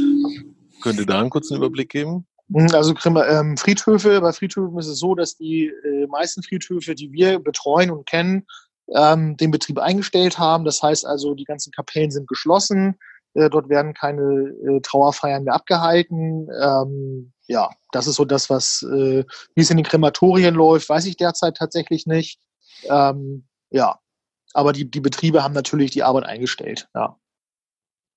könnt ihr da einen kurzen Überblick geben? Hm, also ähm, Friedhöfe, bei Friedhöfen ist es so, dass die äh, meisten Friedhöfe, die wir betreuen und kennen, ähm, den Betrieb eingestellt haben. Das heißt also, die ganzen Kapellen sind geschlossen. Äh, dort werden keine äh, Trauerfeiern mehr abgehalten. Ähm, ja, das ist so das, was, äh, wie es in den Krematorien läuft, weiß ich derzeit tatsächlich nicht. Ähm, ja, aber die, die Betriebe haben natürlich die Arbeit eingestellt. Ja.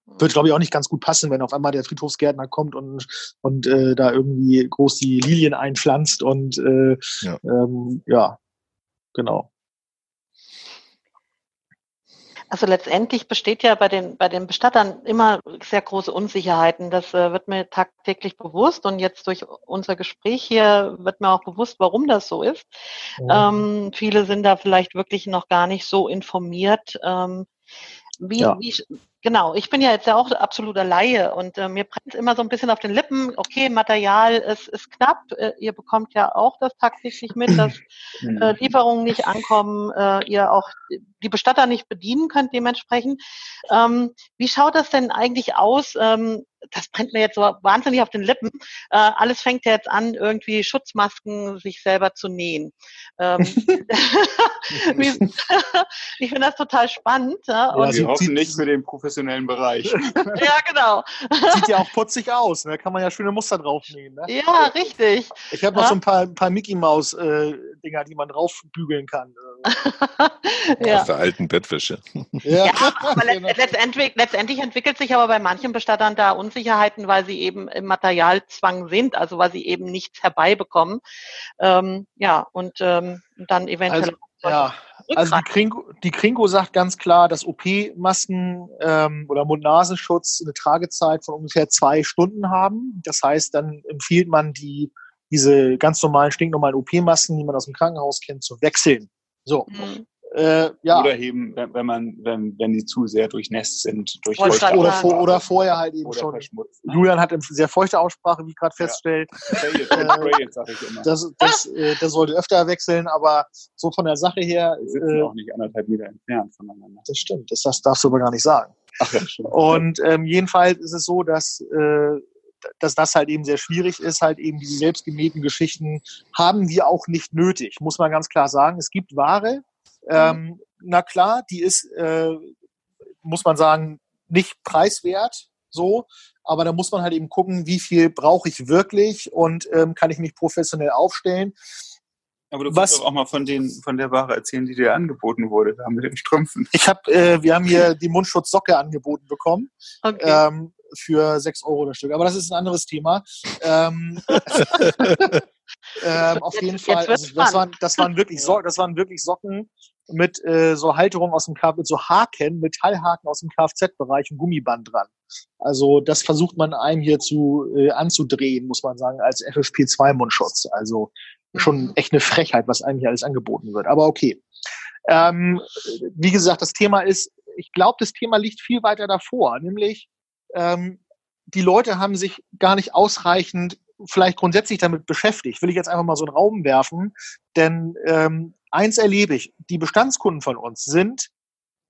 Wird, glaube ich, auch nicht ganz gut passen, wenn auf einmal der Friedhofsgärtner kommt und, und äh, da irgendwie groß die Lilien einpflanzt und äh, ja. Ähm, ja, genau. Also letztendlich besteht ja bei den, bei den Bestattern immer sehr große Unsicherheiten. Das äh, wird mir tagtäglich bewusst und jetzt durch unser Gespräch hier wird mir auch bewusst, warum das so ist. Ja. Ähm, viele sind da vielleicht wirklich noch gar nicht so informiert. Ähm, wie, ja. wie, Genau, ich bin ja jetzt ja auch absoluter Laie und äh, mir brennt immer so ein bisschen auf den Lippen, okay, Material ist, ist knapp, äh, ihr bekommt ja auch das tagtäglich mit, [clears throat] dass äh, Lieferungen nicht ankommen, äh, ihr auch die Bestatter nicht bedienen könnt dementsprechend. Ähm, wie schaut das denn eigentlich aus? Ähm, das brennt mir jetzt so wahnsinnig auf den Lippen. Äh, alles fängt ja jetzt an, irgendwie Schutzmasken sich selber zu nähen. Ähm, [laughs] [laughs] [laughs] ich finde das total spannend. Ja, und wir hoffen nicht für den professionellen Bereich. ja, genau. Sieht ja auch putzig aus. Da ne? kann man ja schöne Muster draufnehmen. Ne? Ja, richtig. Ich habe noch ja. so ein paar, paar Mickey Maus äh, Dinger, die man draufbügeln kann. [laughs] ja. Aus der alten Bettwäsche. [laughs] Ja, ja aber genau. letztendlich, letztendlich entwickelt sich aber bei manchen Bestattern da uns Unsicherheiten, weil sie eben im Materialzwang sind, also weil sie eben nichts herbeibekommen. Ähm, ja, und ähm, dann eventuell. Also, ja, also die Kringo, die Kringo sagt ganz klar, dass OP-Masken ähm, oder Mund-Nasenschutz eine Tragezeit von ungefähr zwei Stunden haben. Das heißt, dann empfiehlt man die diese ganz normalen, stinknormalen OP-Masken, die man aus dem Krankenhaus kennt, zu wechseln. So. Mhm. Äh, ja. Oder eben, wenn, wenn man, wenn, wenn die zu sehr durchnässt sind, durch oder, oder, vor, oder vorher halt eben schon. Julian hat eine sehr feuchte Aussprache, wie ich gerade feststelle. Äh, das, das, äh, das sollte öfter wechseln, aber so von der Sache her. Wir sitzen äh, auch nicht anderthalb Meter entfernt voneinander. Das stimmt, das, das darfst du aber gar nicht sagen. Ach, ja, Und ähm, jedenfalls ist es so, dass äh, dass das halt eben sehr schwierig ist, halt eben diese selbstgemähten Geschichten haben wir auch nicht nötig, muss man ganz klar sagen. Es gibt Ware, ähm, na klar, die ist, äh, muss man sagen, nicht preiswert, so, aber da muss man halt eben gucken, wie viel brauche ich wirklich und ähm, kann ich mich professionell aufstellen. Aber du kannst doch auch mal von, den, von der Ware erzählen, die dir angeboten wurde, da mit den Strümpfen. Ich habe, äh, wir haben hier die Mundschutzsocke angeboten bekommen. Okay. Ähm, für 6 Euro das Stück. Aber das ist ein anderes Thema. Ähm, [laughs] ähm, auf jeden Fall. Also das, waren, das, waren wirklich so das waren wirklich Socken mit äh, so Halterung aus dem Kfz, mit so Haken, Metallhaken aus dem Kfz-Bereich und Gummiband dran. Also das versucht man einem hier zu äh, anzudrehen, muss man sagen, als FFP2-Mundschutz. Also schon echt eine Frechheit, was einem hier alles angeboten wird. Aber okay. Ähm, wie gesagt, das Thema ist, ich glaube, das Thema liegt viel weiter davor, nämlich ähm, die Leute haben sich gar nicht ausreichend vielleicht grundsätzlich damit beschäftigt. Will ich jetzt einfach mal so einen Raum werfen, denn ähm, eins erlebe ich, die Bestandskunden von uns sind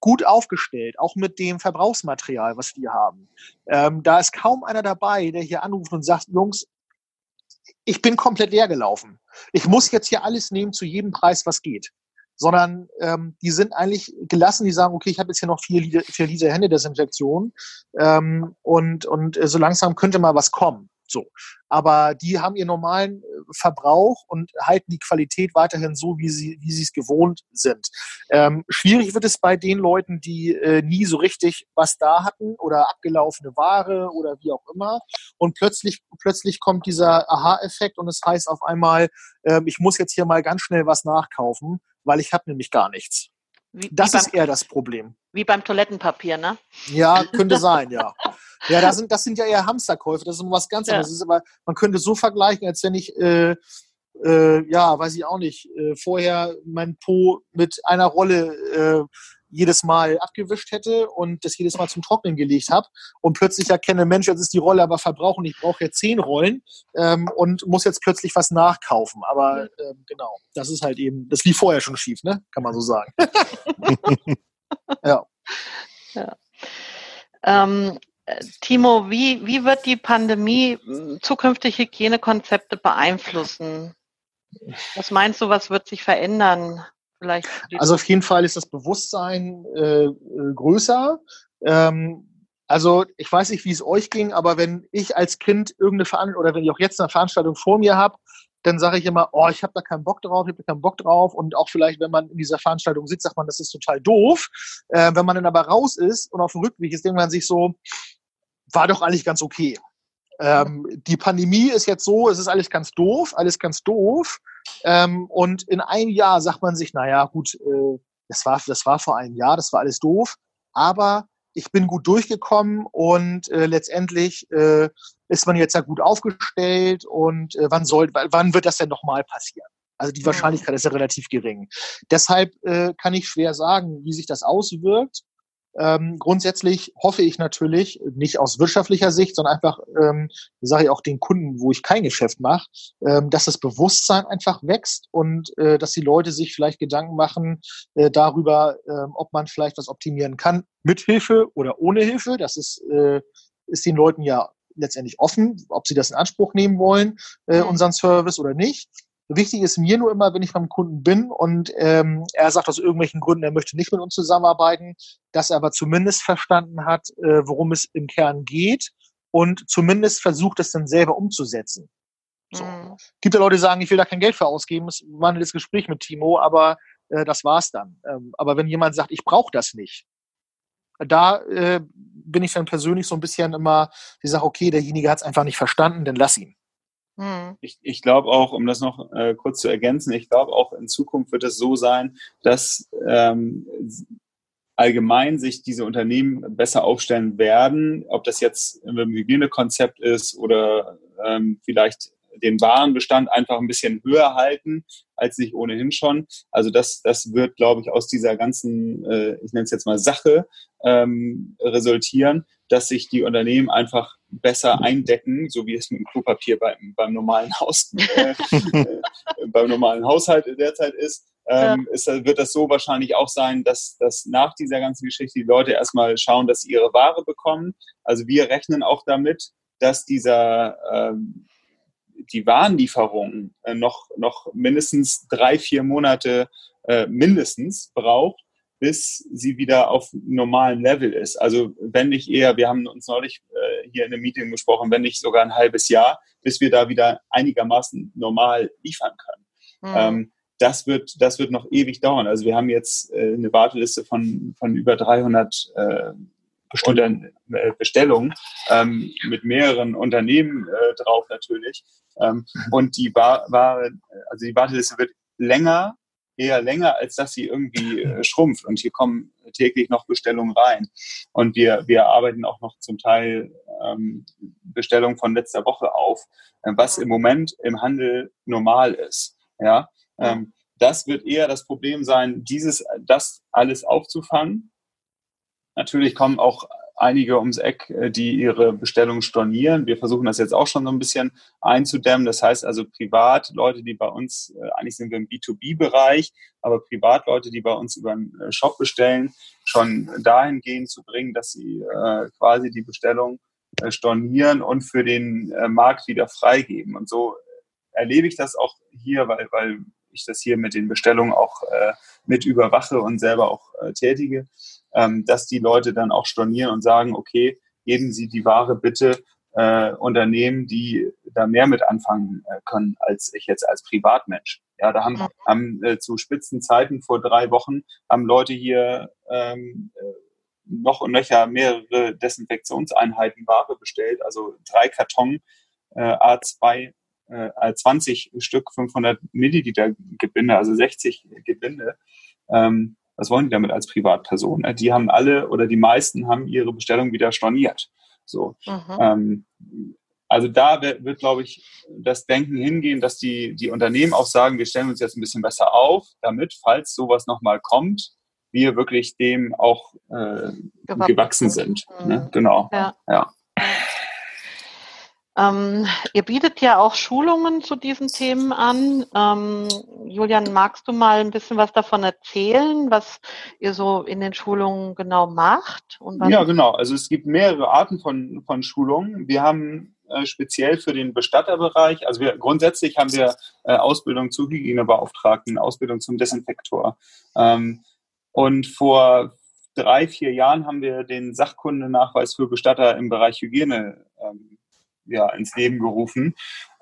gut aufgestellt, auch mit dem Verbrauchsmaterial, was wir haben. Ähm, da ist kaum einer dabei, der hier anruft und sagt, Jungs, ich bin komplett leer gelaufen. Ich muss jetzt hier alles nehmen zu jedem Preis, was geht sondern ähm, die sind eigentlich gelassen, die sagen, okay, ich habe jetzt hier noch vier Liter, vier Liter Händedesinfektion ähm, und, und äh, so langsam könnte mal was kommen. So. Aber die haben ihren normalen äh, Verbrauch und halten die Qualität weiterhin so, wie sie, wie sie es gewohnt sind. Ähm, schwierig wird es bei den Leuten, die äh, nie so richtig was da hatten oder abgelaufene Ware oder wie auch immer. Und plötzlich, plötzlich kommt dieser Aha-Effekt und es heißt auf einmal, äh, ich muss jetzt hier mal ganz schnell was nachkaufen, weil ich habe nämlich gar nichts. Wie, das wie ist beim, eher das Problem. Wie beim Toilettenpapier, ne? Ja, könnte sein, ja. Ja, das sind, das sind ja eher Hamsterkäufe, das ist was ganz anderes. Ja. aber, man könnte so vergleichen, als wenn ich, äh, äh, ja, weiß ich auch nicht, äh, vorher mein Po mit einer Rolle äh, jedes Mal abgewischt hätte und das jedes Mal zum Trocknen gelegt habe und plötzlich erkenne, Mensch, jetzt ist die Rolle aber verbraucht ich brauche jetzt zehn Rollen ähm, und muss jetzt plötzlich was nachkaufen. Aber ähm, genau, das ist halt eben, das lief vorher schon schief, ne? Kann man so sagen. [laughs] ja. ja. Ähm, Timo, wie, wie wird die Pandemie hm, zukünftige Hygienekonzepte beeinflussen? Was meinst du, was wird sich verändern? Vielleicht also auf jeden Fall ist das Bewusstsein äh, äh, größer. Ähm, also ich weiß nicht, wie es euch ging, aber wenn ich als Kind irgendeine Veranstaltung oder wenn ich auch jetzt eine Veranstaltung vor mir habe, dann sage ich immer, oh, ich habe da keinen Bock drauf, ich habe keinen Bock drauf. Und auch vielleicht, wenn man in dieser Veranstaltung sitzt, sagt man, das ist total doof. Äh, wenn man dann aber raus ist und auf dem Rückweg ist, denkt man sich so, war doch eigentlich ganz okay. Ähm, die Pandemie ist jetzt so, es ist alles ganz doof, alles ganz doof. Ähm, und in einem Jahr sagt man sich, naja, gut, äh, das, war, das war vor einem Jahr, das war alles doof, aber ich bin gut durchgekommen und äh, letztendlich äh, ist man jetzt ja gut aufgestellt und äh, wann soll, wann wird das denn nochmal passieren? Also die Wahrscheinlichkeit ist ja relativ gering. Deshalb äh, kann ich schwer sagen, wie sich das auswirkt. Ähm, grundsätzlich hoffe ich natürlich, nicht aus wirtschaftlicher Sicht, sondern einfach, ähm, sage ich auch den Kunden, wo ich kein Geschäft mache, ähm, dass das Bewusstsein einfach wächst und äh, dass die Leute sich vielleicht Gedanken machen äh, darüber, äh, ob man vielleicht was optimieren kann, mit Hilfe oder ohne Hilfe. Das ist, äh, ist den Leuten ja letztendlich offen, ob sie das in Anspruch nehmen wollen, äh, mhm. unseren Service oder nicht. Wichtig ist mir nur immer, wenn ich beim Kunden bin und ähm, er sagt aus irgendwelchen Gründen, er möchte nicht mit uns zusammenarbeiten, dass er aber zumindest verstanden hat, äh, worum es im Kern geht und zumindest versucht, es dann selber umzusetzen. So. Mhm. Gibt ja Leute, die sagen, ich will da kein Geld für ausgeben. Es war ein Gespräch mit Timo, aber äh, das war's dann. Ähm, aber wenn jemand sagt, ich brauche das nicht, da äh, bin ich dann persönlich so ein bisschen immer, ich sage, okay, derjenige hat es einfach nicht verstanden, dann lass ihn. Hm. Ich, ich glaube auch, um das noch äh, kurz zu ergänzen, ich glaube auch in Zukunft wird es so sein, dass ähm, allgemein sich diese Unternehmen besser aufstellen werden, ob das jetzt im Hygienekonzept ist oder ähm, vielleicht den Warenbestand einfach ein bisschen höher halten, als sich ohnehin schon. Also das, das wird, glaube ich, aus dieser ganzen, äh, ich nenne es jetzt mal Sache, ähm, resultieren, dass sich die Unternehmen einfach besser eindecken, so wie es mit dem Klopapier beim, beim normalen Haus, [laughs] äh, beim normalen Haushalt derzeit ist. Ähm, ja. ist, wird das so wahrscheinlich auch sein, dass, dass nach dieser ganzen Geschichte die Leute erstmal schauen, dass sie ihre Ware bekommen. Also wir rechnen auch damit, dass dieser ähm, die Warenlieferung äh, noch, noch mindestens drei, vier Monate äh, mindestens braucht, bis sie wieder auf normalen Level ist. Also wenn nicht eher, wir haben uns neulich äh, hier in einem Meeting besprochen, wenn nicht sogar ein halbes Jahr, bis wir da wieder einigermaßen normal liefern können. Mhm. Ähm, das wird, das wird noch ewig dauern. Also wir haben jetzt äh, eine Warteliste von, von über 300 äh, äh, Bestellungen ähm, mit mehreren Unternehmen äh, drauf natürlich. Ähm, und die Ware, also die Warteliste wird länger, eher länger, als dass sie irgendwie äh, schrumpft. Und hier kommen täglich noch Bestellungen rein. Und wir, wir arbeiten auch noch zum Teil ähm, Bestellungen von letzter Woche auf, äh, was im Moment im Handel normal ist. Ja, ähm, das wird eher das Problem sein, dieses, das alles aufzufangen Natürlich kommen auch einige ums Eck, äh, die ihre Bestellung stornieren. Wir versuchen das jetzt auch schon so ein bisschen einzudämmen. Das heißt also privat, Leute, die bei uns, äh, eigentlich sind wir im B2B-Bereich, aber Privatleute, die bei uns über einen äh, Shop bestellen, schon dahingehend zu bringen, dass sie quasi die Bestellung stornieren und für den Markt wieder freigeben. Und so erlebe ich das auch hier, weil, weil ich das hier mit den Bestellungen auch mit überwache und selber auch tätige, ähm, dass die Leute dann auch stornieren und sagen, okay, geben Sie die Ware bitte äh, Unternehmen, die da mehr mit anfangen äh, können als ich jetzt als Privatmensch. Ja, da haben, haben äh, zu Spitzenzeiten vor drei Wochen haben Leute hier ähm, äh, noch und nöcher mehrere Desinfektionseinheiten Ware bestellt, also drei Karton äh, A2 äh, 20 Stück 500 Milliliter Gebinde, also 60 Gebinde. Ähm, was wollen die damit als Privatperson? Ne? Die haben alle oder die meisten haben ihre Bestellung wieder storniert. So. Mhm. Ähm, also da wird, wird, glaube ich, das Denken hingehen, dass die, die Unternehmen auch sagen, wir stellen uns jetzt ein bisschen besser auf, damit, falls sowas nochmal kommt, wir wirklich dem auch äh, gewachsen sind. Ne? Mhm. Genau. Ja. ja. Ähm, ihr bietet ja auch Schulungen zu diesen Themen an. Ähm, Julian, magst du mal ein bisschen was davon erzählen, was ihr so in den Schulungen genau macht? ja, genau. Also es gibt mehrere Arten von, von Schulungen. Wir haben äh, speziell für den Bestatterbereich, also wir, grundsätzlich haben wir äh, Ausbildung zu Hygienebeauftragten, Ausbildung zum Desinfektor. Ähm, und vor drei, vier Jahren haben wir den Sachkundenachweis für Bestatter im Bereich Hygiene ja, ins Leben gerufen.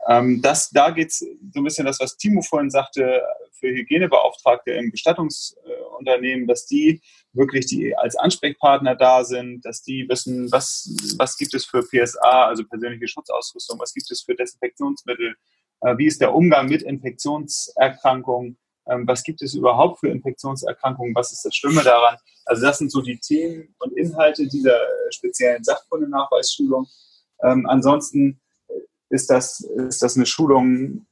Ähm, das, da geht es so ein bisschen das, was Timo vorhin sagte, für Hygienebeauftragte im Bestattungsunternehmen, dass die wirklich die als Ansprechpartner da sind, dass die wissen, was, was gibt es für PSA, also persönliche Schutzausrüstung, was gibt es für Desinfektionsmittel, äh, wie ist der Umgang mit Infektionserkrankungen, ähm, was gibt es überhaupt für Infektionserkrankungen, was ist das Schlimme daran. Also das sind so die Themen und Inhalte dieser speziellen Sachkundenachweisschulung. Ähm, ansonsten ist das, ist das eine Schulung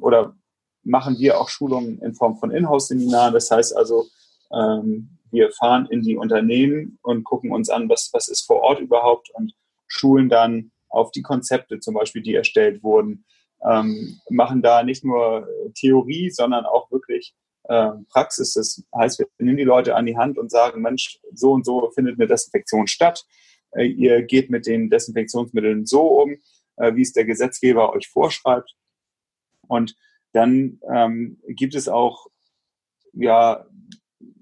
oder machen wir auch Schulungen in Form von Inhouse-Seminaren. Das heißt also, ähm, wir fahren in die Unternehmen und gucken uns an, was, was ist vor Ort überhaupt und schulen dann auf die Konzepte zum Beispiel, die erstellt wurden, ähm, machen da nicht nur Theorie, sondern auch wirklich äh, Praxis. Das heißt, wir nehmen die Leute an die Hand und sagen, Mensch, so und so findet eine Desinfektion statt. Äh, ihr geht mit den Desinfektionsmitteln so um, äh, wie es der Gesetzgeber euch vorschreibt. Und dann ähm, gibt es auch ja,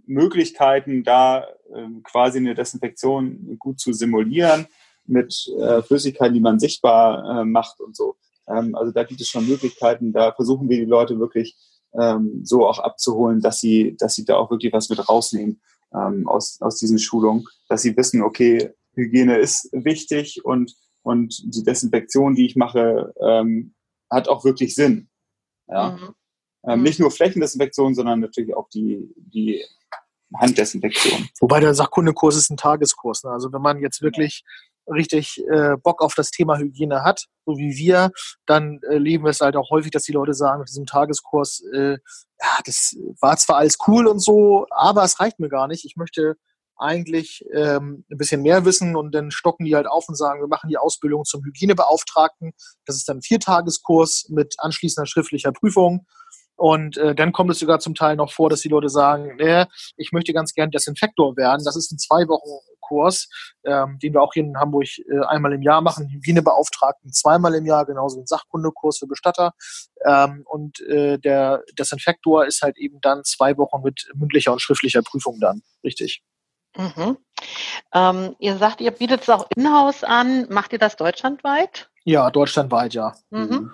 Möglichkeiten, da äh, quasi eine Desinfektion gut zu simulieren mit äh, Flüssigkeiten, die man sichtbar äh, macht und so. Ähm, also da gibt es schon Möglichkeiten, da versuchen wir die Leute wirklich ähm, so auch abzuholen, dass sie, dass sie da auch wirklich was mit rausnehmen ähm, aus, aus diesen Schulungen, dass sie wissen, okay, Hygiene ist wichtig und, und die Desinfektion, die ich mache, ähm, hat auch wirklich Sinn. Ja. Mhm. Ähm, mhm. nicht nur Flächendesinfektion, sondern natürlich auch die, die Handdesinfektion. Wobei der Sachkundekurs ist ein Tageskurs. Ne? Also wenn man jetzt wirklich richtig äh, Bock auf das Thema Hygiene hat, so wie wir, dann äh, leben wir es halt auch häufig, dass die Leute sagen, mit diesem Tageskurs, äh, ja, das war zwar alles cool und so, aber es reicht mir gar nicht. Ich möchte eigentlich ähm, ein bisschen mehr wissen und dann stocken die halt auf und sagen, wir machen die Ausbildung zum Hygienebeauftragten. Das ist dann ein Viertageskurs mit anschließender schriftlicher Prüfung. Und äh, dann kommt es sogar zum Teil noch vor, dass die Leute sagen, nee, ich möchte ganz gern Desinfektor werden. Das ist ein zwei Wochen Kurs, ähm, den wir auch hier in Hamburg äh, einmal im Jahr machen, Hygienebeauftragten zweimal im Jahr, genauso ein Sachkundekurs für Bestatter. Ähm, und äh, der Desinfektor ist halt eben dann zwei Wochen mit mündlicher und schriftlicher Prüfung dann, richtig. Mhm. Ähm, ihr sagt, ihr bietet es auch in-house an. Macht ihr das deutschlandweit? Ja, deutschlandweit, ja. Mhm.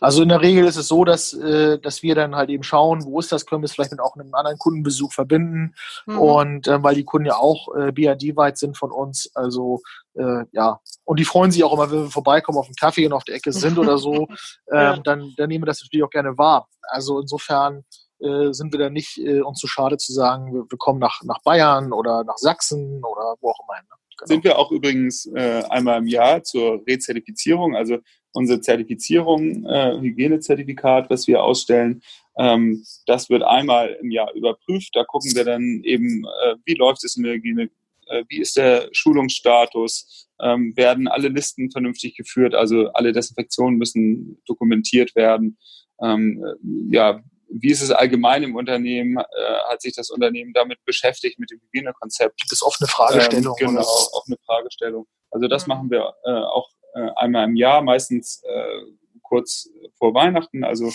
Also in der Regel ist es so, dass, äh, dass wir dann halt eben schauen, wo ist das, können wir es vielleicht mit auch einem anderen Kundenbesuch verbinden. Mhm. Und äh, weil die Kunden ja auch äh, BRD-weit sind von uns, also äh, ja, und die freuen sich auch immer, wenn wir vorbeikommen auf einen Kaffee und auf der Ecke sind oder so, [laughs] ja. ähm, dann, dann nehmen wir das natürlich auch gerne wahr. Also insofern äh, sind wir da nicht äh, uns zu schade zu sagen, wir, wir, kommen nach, nach Bayern oder nach Sachsen oder wo auch immer. Ne? Genau. Sind wir auch übrigens äh, einmal im Jahr zur Rezertifizierung, also unsere Zertifizierung, äh, Hygienezertifikat, was wir ausstellen, ähm, das wird einmal im Jahr überprüft. Da gucken wir dann eben, äh, wie läuft es in der Hygiene, äh, wie ist der Schulungsstatus, ähm, werden alle Listen vernünftig geführt, also alle Desinfektionen müssen dokumentiert werden. Ähm, ja, wie ist es allgemein im Unternehmen? Äh, hat sich das Unternehmen damit beschäftigt, mit dem Hygienekonzept? Das ist oft eine Fragestellung. Ähm, genau, auch eine Fragestellung. Also das mhm. machen wir äh, auch äh, einmal im Jahr, meistens äh, kurz vor Weihnachten. Also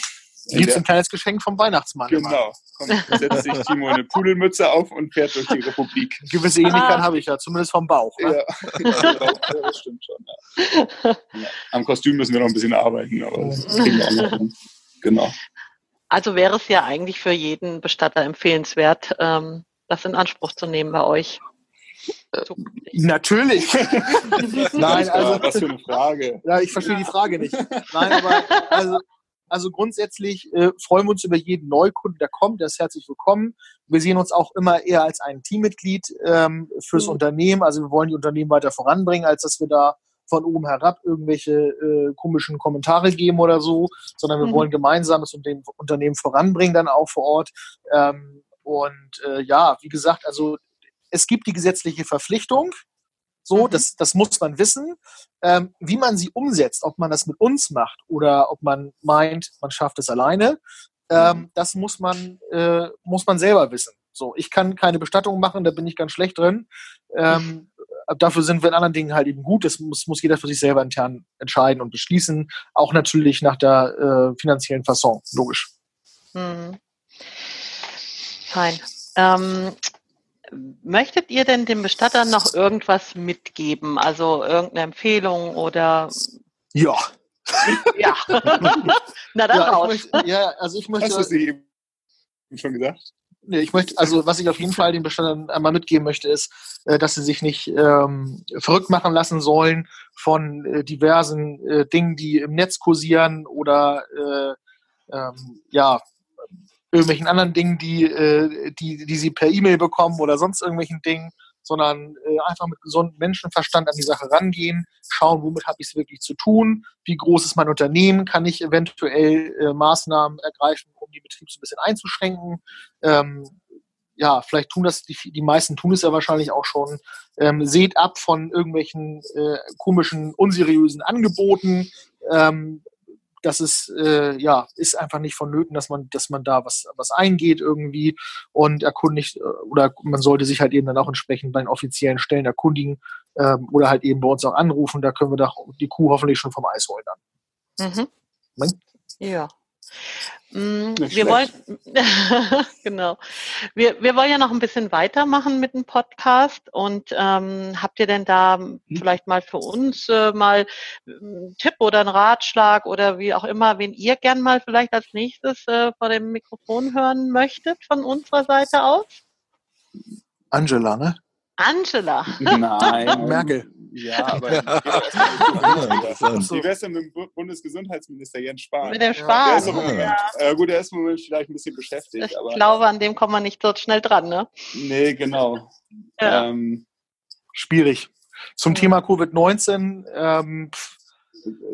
Gibt ein kleines Geschenk vom Weihnachtsmann. Genau. Kommt, setzt sich Timo eine Pudelmütze auf und fährt durch die Republik. Gewisse Ähnlichkeit ah. habe ich ja, zumindest vom Bauch. Ne? Ja, ja, das stimmt schon. Ja. Ja. Am Kostüm müssen wir noch ein bisschen arbeiten, aber das kriegen wir auch noch hin. Genau. Also wäre es ja eigentlich für jeden Bestatter empfehlenswert, ähm, das in Anspruch zu nehmen bei euch. Äh, natürlich. [laughs] Nein, also was für eine Frage. Ja, ich verstehe ja. die Frage nicht. Nein, aber also, also grundsätzlich äh, freuen wir uns über jeden Neukunden, der kommt. Der ist herzlich willkommen. Wir sehen uns auch immer eher als ein Teammitglied ähm, fürs mhm. Unternehmen. Also wir wollen die Unternehmen weiter voranbringen, als dass wir da von oben herab irgendwelche äh, komischen Kommentare geben oder so, sondern wir mhm. wollen gemeinsam das Unternehmen voranbringen, dann auch vor Ort. Ähm, und äh, ja, wie gesagt, also es gibt die gesetzliche Verpflichtung, so, mhm. das, das muss man wissen. Ähm, wie man sie umsetzt, ob man das mit uns macht oder ob man meint, man schafft es alleine, ähm, mhm. das muss man, äh, muss man selber wissen. So, ich kann keine Bestattung machen, da bin ich ganz schlecht drin. Ähm, dafür sind wir in anderen Dingen halt eben gut. Das muss, muss jeder für sich selber intern entscheiden und beschließen. Auch natürlich nach der äh, finanziellen Fasson, logisch. Hm. Fein. Ähm, möchtet ihr denn dem Bestatter noch irgendwas mitgeben? Also irgendeine Empfehlung oder? Ja. Ja. [laughs] [laughs] Na dann ja, raus. Möchte, ja, also ich möchte. Hast du sie eben schon gesagt? Ich möchte, also was ich auf jeden Fall den Bestattern einmal mitgeben möchte, ist, äh, dass sie sich nicht ähm, verrückt machen lassen sollen von äh, diversen äh, Dingen, die im Netz kursieren oder äh, ähm, ja, irgendwelchen anderen Dingen, die, äh, die, die sie per E-Mail bekommen oder sonst irgendwelchen Dingen, sondern äh, einfach mit gesundem Menschenverstand an die Sache rangehen, schauen, womit habe ich es wirklich zu tun, wie groß ist mein Unternehmen, kann ich eventuell äh, Maßnahmen ergreifen, um die Betriebe so ein bisschen einzuschränken. Ähm, ja, vielleicht tun das, die, die meisten tun es ja wahrscheinlich auch schon. Ähm, seht ab von irgendwelchen äh, komischen, unseriösen Angeboten. Ähm, das ist äh, ja ist einfach nicht vonnöten, dass man dass man da was was eingeht irgendwie und erkundigt äh, oder man sollte sich halt eben dann auch entsprechend bei den offiziellen Stellen erkundigen ähm, oder halt eben bei uns auch anrufen. Da können wir doch die Kuh hoffentlich schon vom Eis holen dann. Mhm. Ja. Mm, wir wollen, [laughs] genau. Wir, wir wollen ja noch ein bisschen weitermachen mit dem Podcast und ähm, habt ihr denn da hm? vielleicht mal für uns äh, mal einen Tipp oder einen Ratschlag oder wie auch immer, wen ihr gern mal vielleicht als nächstes äh, vor dem Mikrofon hören möchtet von unserer Seite aus? Angela, ne? Angela. Nein. [laughs] Merkel. Ja, [laughs] aber ja. wie wäre es denn mit dem Bundesgesundheitsminister Jens Spahn? Mit dem Spahn. Ja, ja. Äh, gut, er ist im Moment vielleicht ein bisschen beschäftigt. Ich aber, glaube, an dem kommt man nicht so schnell dran, ne? Nee, genau. Ähm, Schwierig. Zum Thema Covid-19. Ähm,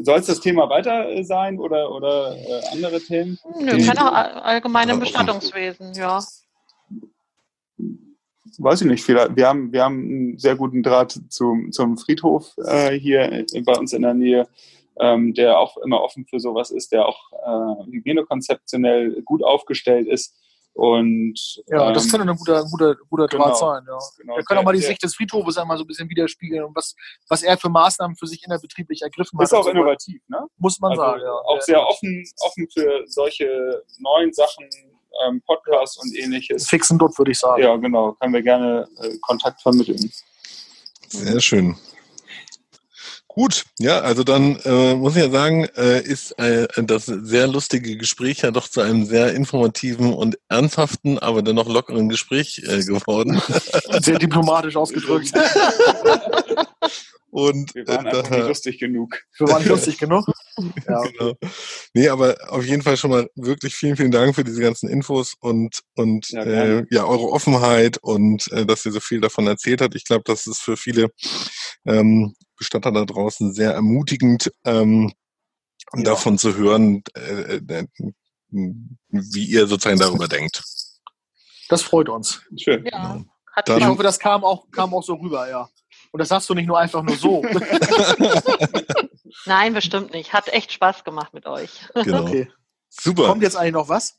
soll es das Thema weiter sein oder, oder äh, andere Themen? Nö, kann auch allgemein im Bestattungswesen, ja weiß ich nicht, wir haben, wir haben einen sehr guten Draht zum, zum Friedhof äh, hier bei uns in der Nähe, ähm, der auch immer offen für sowas ist, der auch äh, hygienekonzeptionell gut aufgestellt ist. Und, ja, das ähm, kann ein guter, guter, guter genau, Draht sein. Ja. Genau, er kann auch mal die Sicht des Friedhofes einmal so ein bisschen widerspiegeln und was, was er für Maßnahmen für sich innerbetrieblich ergriffen hat. Ist auch innovativ, ne? Muss man also sagen, ja. Auch sehr offen, offen für solche neuen Sachen, ähm, Podcasts und ähnliches. Fixen dort, würde ich sagen. Ja, genau. Können wir gerne äh, Kontakt vermitteln. Sehr schön. Gut, ja, also dann äh, muss ich ja sagen, äh, ist äh, das sehr lustige Gespräch ja doch zu einem sehr informativen und ernsthaften, aber dennoch lockeren Gespräch äh, geworden. Sehr diplomatisch ausgedrückt. [laughs] Und wir waren einfach nicht lustig genug. Wir waren lustig genug. [laughs] Ja. genau. Nee, aber auf jeden Fall schon mal wirklich vielen, vielen Dank für diese ganzen Infos und, und ja, äh, ja eure Offenheit und äh, dass ihr so viel davon erzählt habt. Ich glaube, das ist für viele ähm, Bestatter da draußen sehr ermutigend, ähm, ja. davon zu hören, äh, äh, wie ihr sozusagen darüber [laughs] denkt. Das freut uns. Schön. Ja. Genau. ich hoffe, das kam auch, kam auch so rüber, ja. Und das sagst du nicht nur einfach nur so. [laughs] Nein, bestimmt nicht. Hat echt Spaß gemacht mit euch. Genau. Okay. Super. Kommt jetzt eigentlich noch was?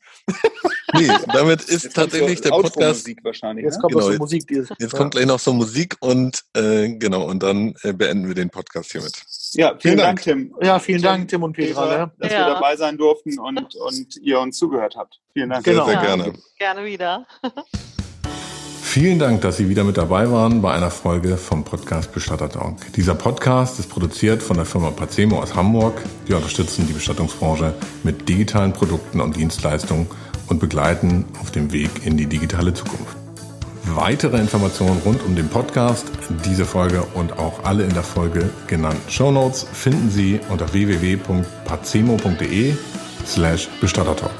nee, damit ist jetzt tatsächlich der Podcast. Wahrscheinlich, jetzt ne? kommt genau, noch so Musik. Jetzt, jetzt ja. kommt gleich noch so Musik und äh, genau, und dann äh, beenden wir den Podcast hiermit. Ja, vielen, vielen Dank, Dank, Tim. Ja, vielen Dank, Tim und Petra, Petra ne? dass ja. wir dabei sein durften und, und ihr uns zugehört habt. Vielen Dank. Genau. Sehr, sehr gerne. Gerne wieder. [laughs] Vielen Dank, dass Sie wieder mit dabei waren bei einer Folge vom Podcast Bestatter Talk. Dieser Podcast ist produziert von der Firma Pacemo aus Hamburg. Wir unterstützen die Bestattungsbranche mit digitalen Produkten und Dienstleistungen und begleiten auf dem Weg in die digitale Zukunft. Weitere Informationen rund um den Podcast, diese Folge und auch alle in der Folge genannten Show Notes finden Sie unter www.pacemo.de slash Bestattertalk.